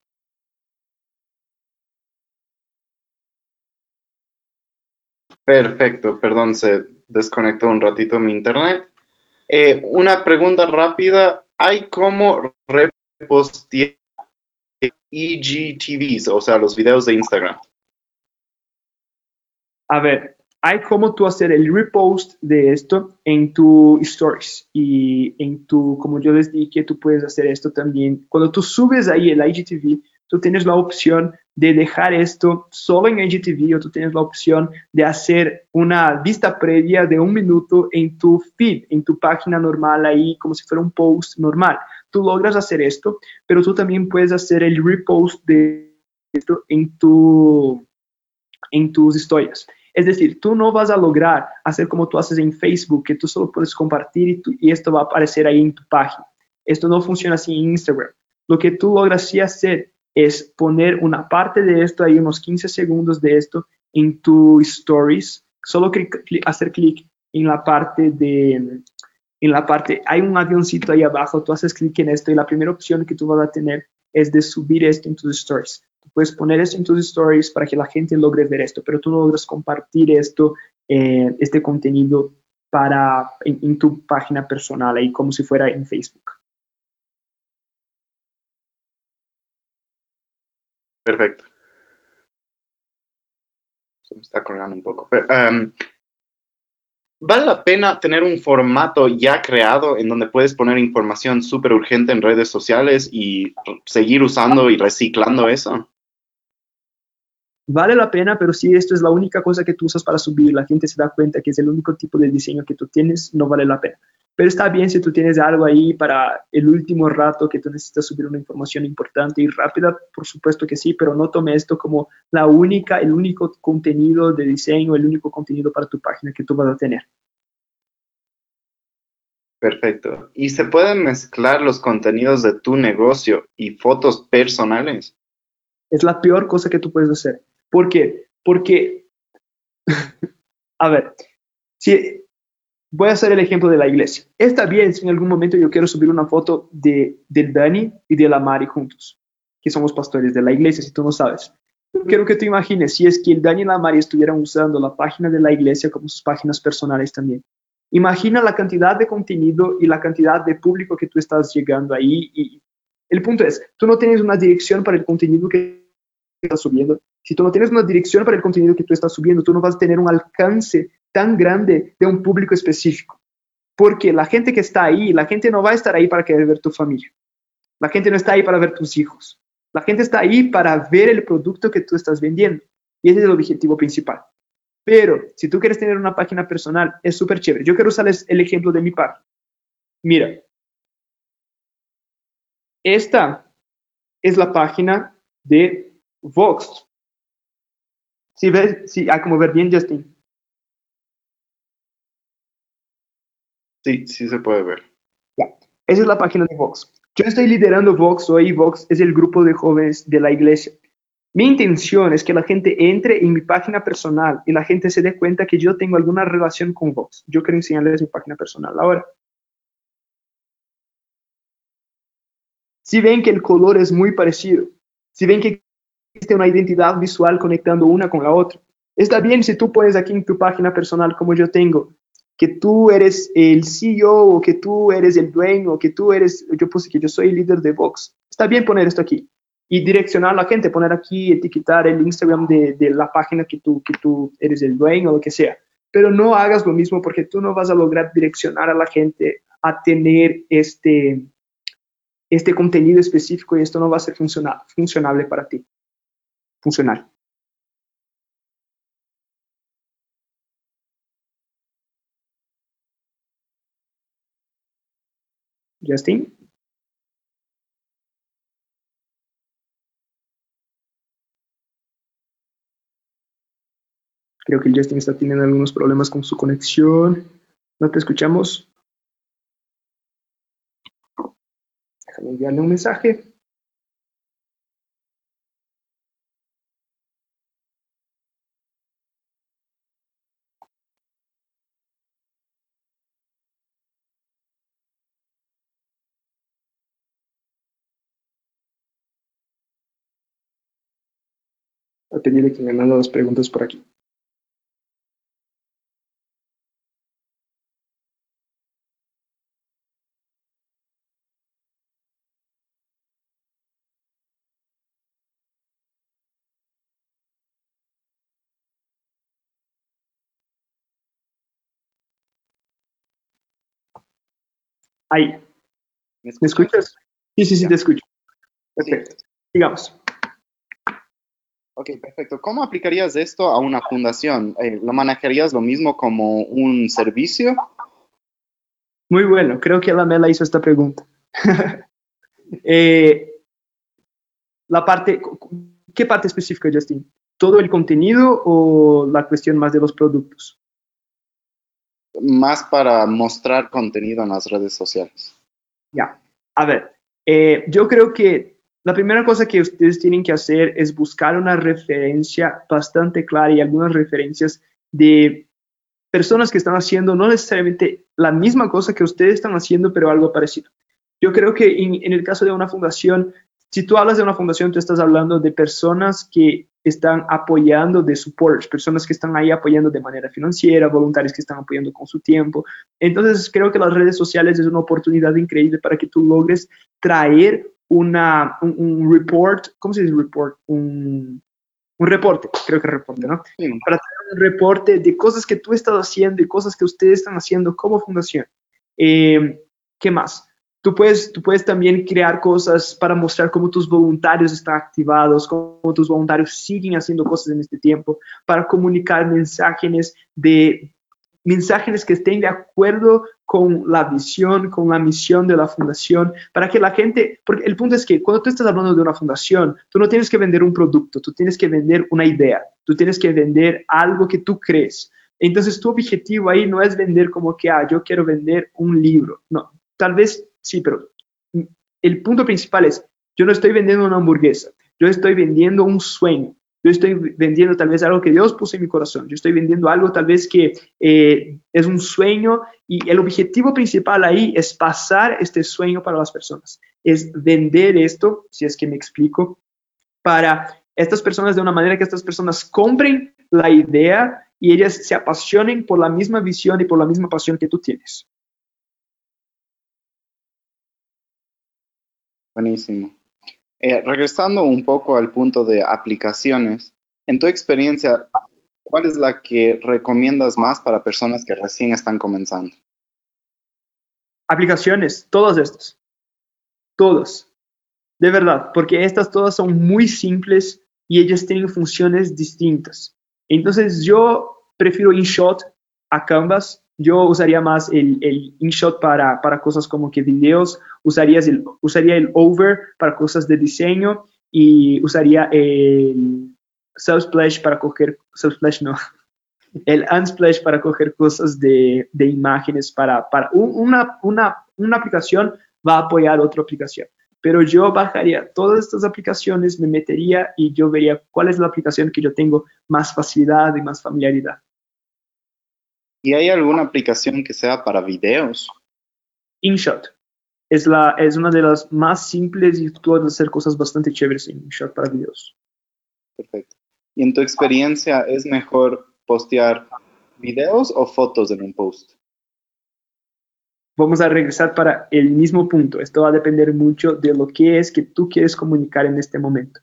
Perfecto, perdón, se desconectó un ratito mi internet. Eh, una pregunta rápida, ¿hay cómo repostear IGTVs, o sea, los videos de Instagram? A ver, hay como tú hacer el repost de esto en tu stories y en tu, como yo les dije, tú puedes hacer esto también. Cuando tú subes ahí el IGTV, tú tienes la opción de dejar esto solo en IGTV o tú tienes la opción de hacer una vista previa de un minuto en tu feed, en tu página normal ahí, como si fuera un post normal. Tú logras hacer esto, pero tú también puedes hacer el repost de esto en, tu, en tus historias. Es decir, tú no vas a lograr hacer como tú haces en Facebook, que tú solo puedes compartir y, esto va a aparecer ahí en tu página. Esto no funciona así en Instagram. Lo que tú logras sí hacer es poner una parte de esto, ahí unos 15 segundos de esto en tu stories. Solo hacer clic en la parte de, en la parte, hay un avioncito ahí abajo, tú haces clic en esto y la primera opción que tú vas a tener es de subir esto en tus stories puedes poner eso en tus stories para que la gente logre ver esto, pero tú no logras compartir esto, eh, este contenido para, en, tu página personal, ahí como si fuera en Facebook. Perfecto. Se me está colgando un poco. Em, ¿Vale la pena tener un formato ya creado en donde puedes poner información súper urgente en redes sociales y seguir usando y reciclando eso? vale la pena, pero si esto es la única cosa que tú usas para subir, la gente se da cuenta que es el único tipo de diseño que tú tienes, no vale la pena. Pero está bien si tú tienes algo ahí para el último rato que tú necesitas subir una información importante y rápida, por supuesto que sí, pero no tome esto como la única, el único contenido de diseño, el único contenido para tu página que tú vas a tener. Perfecto. ¿Y se pueden mezclar los contenidos de tu negocio y fotos personales? Es la peor cosa que tú puedes hacer. ¿Por qué? Porque, a ver, si voy a hacer el ejemplo de la iglesia. Está bien si en algún momento yo quiero subir una foto de, del Dani y de la Mari juntos, que somos pastores de la iglesia, si tú no sabes. quiero que tú imagines si es que el Dani y la Mari estuvieran usando la página de la iglesia como sus páginas personales también. Imagina la cantidad de contenido y la cantidad de público que tú estás llegando ahí. Y el punto es, tú no tienes una dirección para el contenido que estás subiendo. Si tú no tienes una dirección para el contenido que tú estás subiendo, tú no vas a tener un alcance tan grande de un público específico. Porque la gente que está ahí, la gente no va a estar ahí para querer ver tu familia. La gente no está ahí para ver tus hijos. La gente está ahí para ver el producto que tú estás vendiendo. Y ese es el objetivo principal. Pero si tú quieres tener una página personal, es súper chévere. Yo quiero usarles el ejemplo de mi página. Mira, esta es la página de Vox. Si ves, si hay como ver bien, Justin. Sí, sí se puede ver. Ya. Esa es la página de Vox. Yo estoy liderando Vox hoy. Vox es el grupo de jóvenes de la iglesia. Mi intención es que la gente entre en mi página personal y la gente se dé cuenta que yo tengo alguna relación con Vox. Yo quiero enseñarles mi página personal ahora. Si ven que el color es muy parecido, si ven que existe una identidad visual conectando una con la otra. Está bien si tú pones aquí en tu página personal como yo tengo, que tú eres el CEO o que tú eres el dueño o que tú eres, yo puse que yo soy el líder de Vox. Está bien poner esto aquí y direccionar a la gente, poner aquí, etiquetar el Instagram de, la página que tú, que tú eres el dueño o lo que sea. Pero no hagas lo mismo porque tú no vas a lograr direccionar a la gente a tener este, este contenido específico y esto no va a ser funcionable para ti funcional. Justin. Creo que Justin está teniendo algunos problemas con su conexión. No te escuchamos. Déjame enviarle un mensaje. depende que quien me manda las preguntas por aquí. Ahí. ¿Me escuchas? Sí, sí, sí, te escucho. Perfecto. Sigamos. Ok, perfecto. ¿Cómo aplicarías esto a una fundación? Eh, ¿Lo manejarías lo mismo como un servicio? Muy bueno, creo que la Mela hizo esta pregunta. Eh, la parte, ¿qué parte específica, Justin? ¿Todo el contenido o la cuestión más de los productos? Más para mostrar contenido en las redes sociales. Ya, a ver, eh, yo creo que la primera cosa que ustedes tienen que hacer es buscar una referencia bastante clara y algunas referencias de personas que están haciendo no necesariamente la misma cosa que ustedes están haciendo, pero algo parecido. Yo creo que en, el caso de una fundación, si tú hablas de una fundación, tú estás hablando de personas que están apoyando de supporters, personas que están ahí apoyando de manera financiera, voluntarios que están apoyando con su tiempo. Entonces, creo que las redes sociales es una oportunidad increíble para que tú logres traer una, un, report, ¿cómo se dice report? Un, un reporte, creo que reporte, ¿no? Para traer un reporte de cosas que tú estás haciendo y cosas que ustedes están haciendo como fundación. Eh, ¿Qué más? Tú puedes, tú puedes también crear cosas para mostrar cómo tus voluntarios están activados, cómo tus voluntarios siguen haciendo cosas en este tiempo, para comunicar mensajes de mensajes que estén de acuerdo con la visión, con la misión de la fundación, para que la gente, porque el punto es que cuando tú estás hablando de una fundación, tú no tienes que vender un producto, tú tienes que vender una idea, tú tienes que vender algo que tú crees. Entonces tu objetivo ahí no es vender como que, ah, yo quiero vender un libro, no, tal vez Sí, pero el punto principal es, yo no estoy vendiendo una hamburguesa, yo estoy vendiendo un sueño, yo estoy vendiendo tal vez algo que Dios puso en mi corazón, yo estoy vendiendo algo tal vez que eh, es un sueño y el objetivo principal ahí es pasar este sueño para las personas, es vender esto, si es que me explico, para estas personas de una manera que estas personas compren la idea y ellas se apasionen por la misma visión y por la misma pasión que tú tienes. Buenísimo. Eh, regresando un poco al punto de aplicaciones, en tu experiencia, ¿cuál es la que recomiendas más para personas que recién están comenzando? Aplicaciones, todas estas. Todas. De verdad, porque estas todas son muy simples y ellas tienen funciones distintas. Entonces yo prefiero InShot a Canvas yo usaría más el, el InShot para, para, cosas como que videos, usarías el, usaría el Over para cosas de diseño y usaría el Subsplash para coger, Subsplash no, el Unsplash para coger cosas de, de imágenes para, para una, una, una aplicación va a apoyar otra aplicación. Pero yo bajaría todas estas aplicaciones, me metería y yo vería cuál es la aplicación que yo tengo más facilidad y más familiaridad. ¿Y hay alguna aplicación que sea para videos? InShot. Es, la, es una de las más simples y tú puedes hacer cosas bastante chéveres en InShot para videos. Perfecto. ¿Y en tu experiencia es mejor postear videos o fotos en un post? Vamos a regresar para el mismo punto. Esto va a depender mucho de lo que es que tú quieres comunicar en este momento.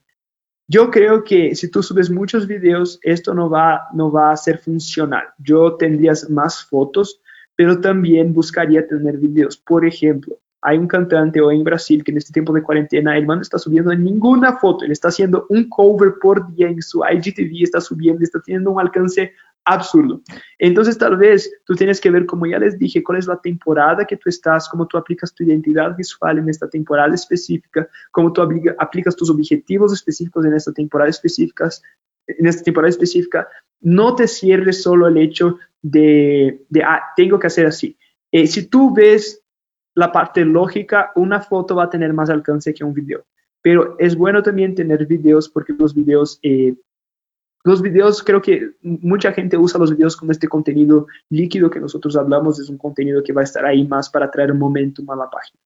Yo creo que si tú subes muchos videos, esto no va, no va a ser funcional. Yo tendrías más fotos, pero también buscaría tener videos. Por ejemplo, hay un cantante hoy en Brasil que en este tiempo de cuarentena, el man no está subiendo ninguna foto, él está haciendo un cover por día en su IGTV, está subiendo, está teniendo un alcance absurdo. Entonces, tal vez tú tienes que ver, como ya les dije, cuál es la temporada que tú estás, cómo tú aplicas tu identidad visual en esta temporada específica, cómo tú aplicas tus objetivos específicos en esta temporada específica, en esta temporada específica. No te cierres solo el hecho de, de ah, tengo que hacer así. Eh, si tú ves la parte lógica, una foto va a tener más alcance que un video. Pero es bueno también tener videos porque los videos eh, los videos, creo que mucha gente usa los videos como este contenido líquido que nosotros hablamos, es un contenido que va a estar ahí más para traer momentum a la página.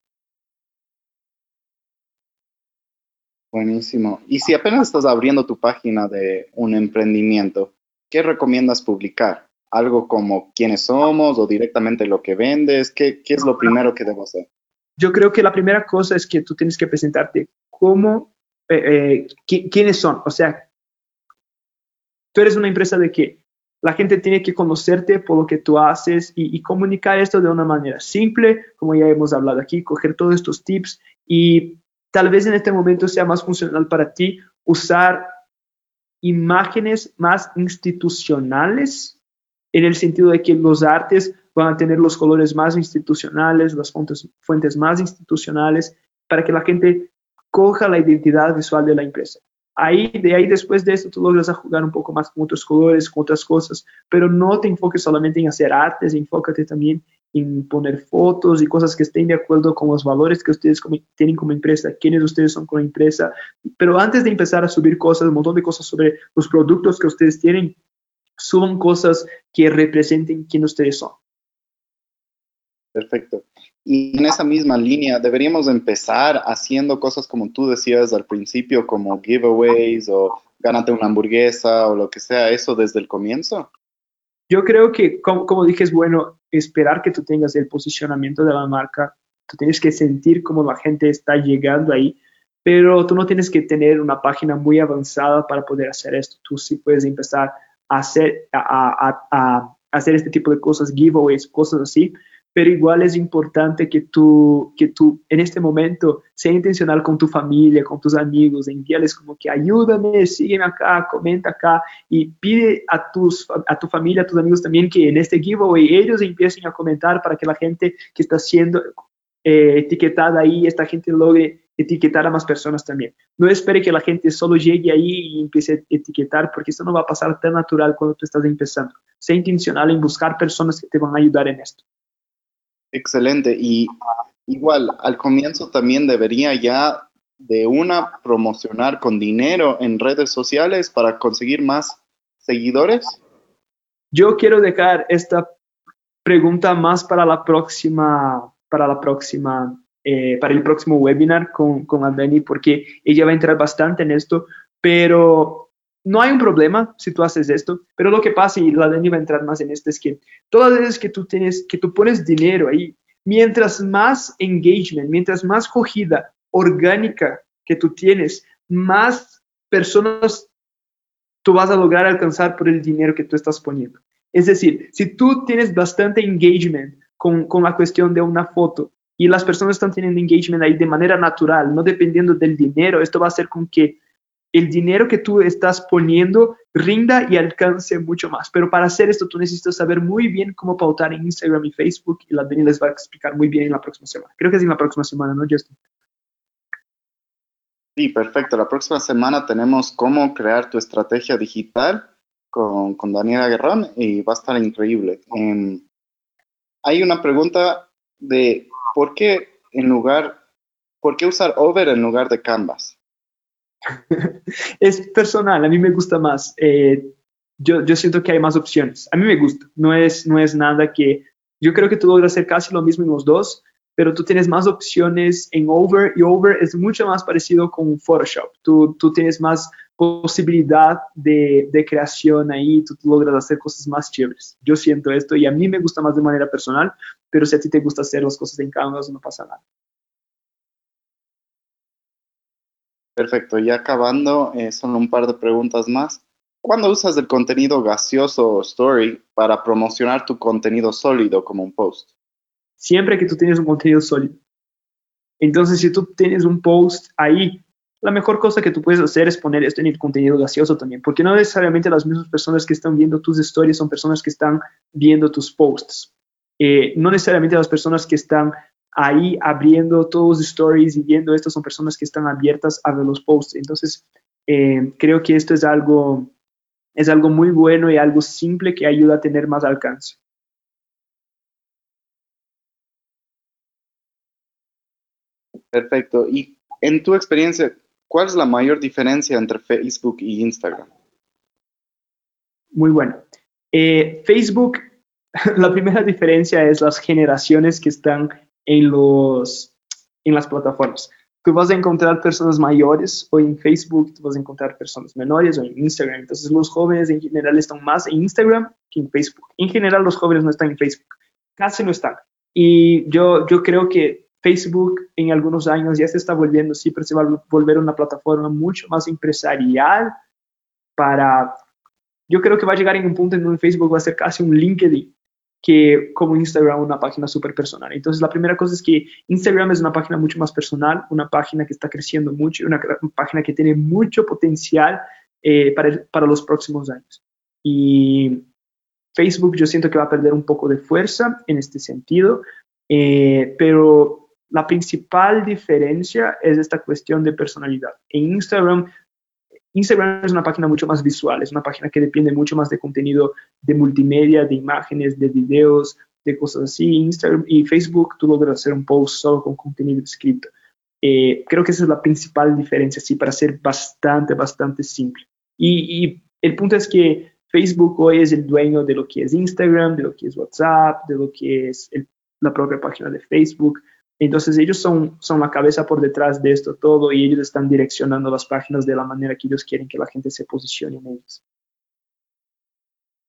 Buenísimo. Y si apenas estás abriendo tu página de un emprendimiento, ¿qué recomiendas publicar? ¿Algo como quiénes somos o directamente lo que vendes? ¿Qué, qué es lo primero que debo hacer? Yo creo que la primera cosa es que tú tienes que presentarte como, eh, eh, quiénes son, o sea, tú eres una empresa de qué? la gente tiene que conocerte por lo que tú haces y, y, comunicar esto de una manera simple, como ya hemos hablado aquí, coger todos estos tips y tal vez en este momento sea más funcional para ti usar imágenes más institucionales en el sentido de que los artes van a tener los colores más institucionales, las fuentes, fuentes más institucionales, para que la gente coja la identidad visual de la empresa. Ahí, de ahí después de esto, tú logras jugar un poco más con otros colores, con otras cosas, pero no te enfoques solamente en hacer artes, enfócate también en poner fotos y cosas que estén de acuerdo con los valores que ustedes tienen como empresa, quiénes ustedes son como empresa. Pero antes de empezar a subir cosas, un montón de cosas sobre los productos que ustedes tienen, suban cosas que representen quién ustedes son. Perfecto. Y en esa misma línea, deberíamos empezar haciendo cosas como tú decías al principio, como giveaways o gánate una hamburguesa o lo que sea, eso desde el comienzo. Yo creo que, como, como dije, es bueno esperar que tú tengas el posicionamiento de la marca. Tú tienes que sentir cómo la gente está llegando ahí, pero tú no tienes que tener una página muy avanzada para poder hacer esto. Tú sí puedes empezar a hacer, a, a, a hacer este tipo de cosas, giveaways, cosas así, pero igual es importante que tú, que tú en este momento sea intencional con tu familia, con tus amigos, envíales como que ayúdame, sígueme acá, comenta acá y pide a, tus, a tu familia, a tus amigos también que en este giveaway ellos empiecen a comentar para que la gente que está siendo eh, etiquetada ahí, esta gente logre etiquetar a más personas también. No espere que la gente solo llegue ahí y empiece a etiquetar, porque esto no va a pasar tan natural cuando tú estás empezando. Sea intencional en buscar personas que te van a ayudar en esto. Excelente. Y igual, al comienzo también debería ya de una promocionar con dinero en redes sociales para conseguir más seguidores. Yo quiero dejar esta pregunta más para la próxima, para la próxima, eh, para el próximo webinar con, con Andani, porque ella va a entrar bastante en esto, pero no hay un problema si tú haces esto, pero lo que pasa, y la Dani va a entrar más en esto, es que todas las veces que tú tienes, que tú pones dinero ahí, mientras más engagement, mientras más cogida orgánica que tú tienes, más personas tú vas a lograr alcanzar por el dinero que tú estás poniendo. Es decir, si tú tienes bastante engagement con, con la cuestión de una foto y las personas están teniendo engagement ahí de manera natural, no dependiendo del dinero, esto va a hacer con que el dinero que tú estás poniendo rinda y alcance mucho más. Pero para hacer esto, tú necesitas saber muy bien cómo pautar en Instagram y Facebook y la Dani les va a explicar muy bien en la próxima semana. Creo que es en la próxima semana, ¿no, Justin? Sí, perfecto. La próxima semana tenemos cómo crear tu estrategia digital con, con Daniela Guerrón y va a estar increíble. Em, hay una pregunta de por qué en lugar, por qué usar Over en lugar de Canvas. Es personal, a mí me gusta más. Eh, yo, yo, siento que hay más opciones. A mí me gusta, no es, no es nada que... Yo creo que tú logras hacer casi lo mismo en los dos, pero tú tienes más opciones en Over y Over es mucho más parecido con Photoshop. Tú, tú tienes más posibilidad de, de, creación ahí, tú logras hacer cosas más chéveres. Yo siento esto y a mí me gusta más de manera personal, pero si a ti te gusta hacer las cosas en Canvas, no pasa nada. Perfecto, ya acabando, eh, son un par de preguntas más. ¿Cuándo usas el contenido gaseoso o story para promocionar tu contenido sólido como un post? Siempre que tú tienes un contenido sólido. Entonces, si tú tienes un post ahí, la mejor cosa que tú puedes hacer es poner esto en el contenido gaseoso también, porque no necesariamente las mismas personas que están viendo tus stories son personas que están viendo tus posts. Eh, no necesariamente las personas que están ahí abriendo todos los stories y viendo esto son personas que están abiertas a ver los posts. Entonces, eh, creo que esto es algo, es algo muy bueno y algo simple que ayuda a tener más alcance. Perfecto. Y en tu experiencia, ¿cuál es la mayor diferencia entre Facebook y Instagram? Muy bueno. Eh, Facebook, la primera diferencia es las generaciones que están en, los, en las plataformas. Tú vas a encontrar personas mayores o en Facebook, tú vas a encontrar personas menores o en Instagram. Entonces los jóvenes en general están más en Instagram que en Facebook. En general los jóvenes no están en Facebook, casi no están. Y yo, yo creo que Facebook en algunos años ya se está volviendo, siempre se va a volver una plataforma mucho más empresarial para yo creo que va a llegar en un punto en donde Facebook va a ser casi un LinkedIn que como Instagram una página súper personal. Entonces, la primera cosa es que Instagram es una página mucho más personal, una página que está creciendo mucho, una, página que tiene mucho potencial eh, para, para los próximos años. Y Facebook yo siento que va a perder un poco de fuerza en este sentido, eh, pero la principal diferencia es esta cuestión de personalidad. En Instagram Instagram es una página mucho más visual, es una página que depende mucho más de contenido de multimedia, de imágenes, de videos, de cosas así. Instagram y Facebook tú logras hacer un post solo con contenido escrito. Eh, creo que esa es la principal diferencia, sí, para ser bastante, bastante simple. Y, el punto es que Facebook hoy es el dueño de lo que es Instagram, de lo que es WhatsApp, de lo que es la propia página de Facebook. Entonces ellos son, son la cabeza por detrás de esto todo y ellos están direccionando las páginas de la manera que ellos quieren que la gente se posicione en ellas.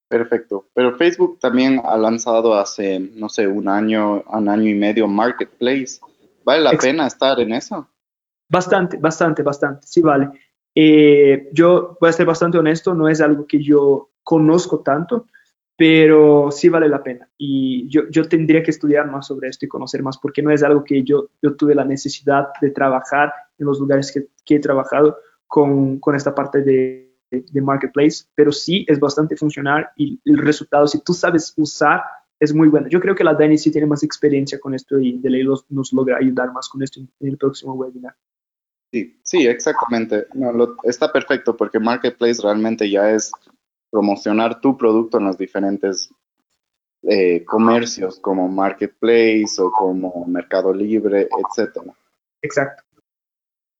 Perfecto. Pero Facebook también ha lanzado hace, no sé, un año, un año y medio Marketplace. ¿Vale la pena estar en eso? Bastante, bastante, bastante. Sí, vale. Eh, yo voy a ser bastante honesto, no es algo que yo conozco tanto, pero sí vale la pena. Y yo, yo tendría que estudiar más sobre esto y conocer más, porque no es algo que yo, yo tuve la necesidad de trabajar en los lugares que, he trabajado con, con esta parte de, de, marketplace, pero sí es bastante funcional y el resultado, si tú sabes usar, es muy bueno. Yo creo que la Dani sí tiene más experiencia con esto y de ley nos logra ayudar más con esto en, el próximo webinar. Sí, sí, exactamente. No, está perfecto porque Marketplace realmente ya es promocionar tu producto en los diferentes eh, comercios como Marketplace o como Mercado Libre, etcétera. Exacto.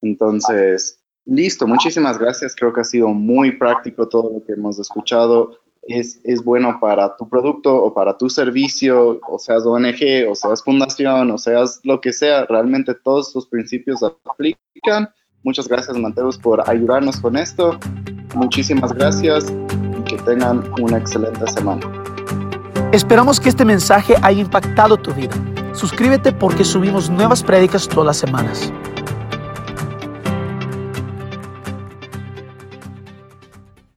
Entonces, listo, muchísimas gracias. Creo que ha sido muy práctico todo lo que hemos escuchado. Es, es, bueno para tu producto o para tu servicio, o seas ONG, o seas fundación, o seas lo que sea, realmente todos estos principios aplican. Muchas gracias, Mateus, por ayudarnos con esto. Muchísimas gracias que tengan una excelente semana. Esperamos que este mensaje haya impactado tu vida. Suscríbete porque subimos nuevas prédicas todas las semanas.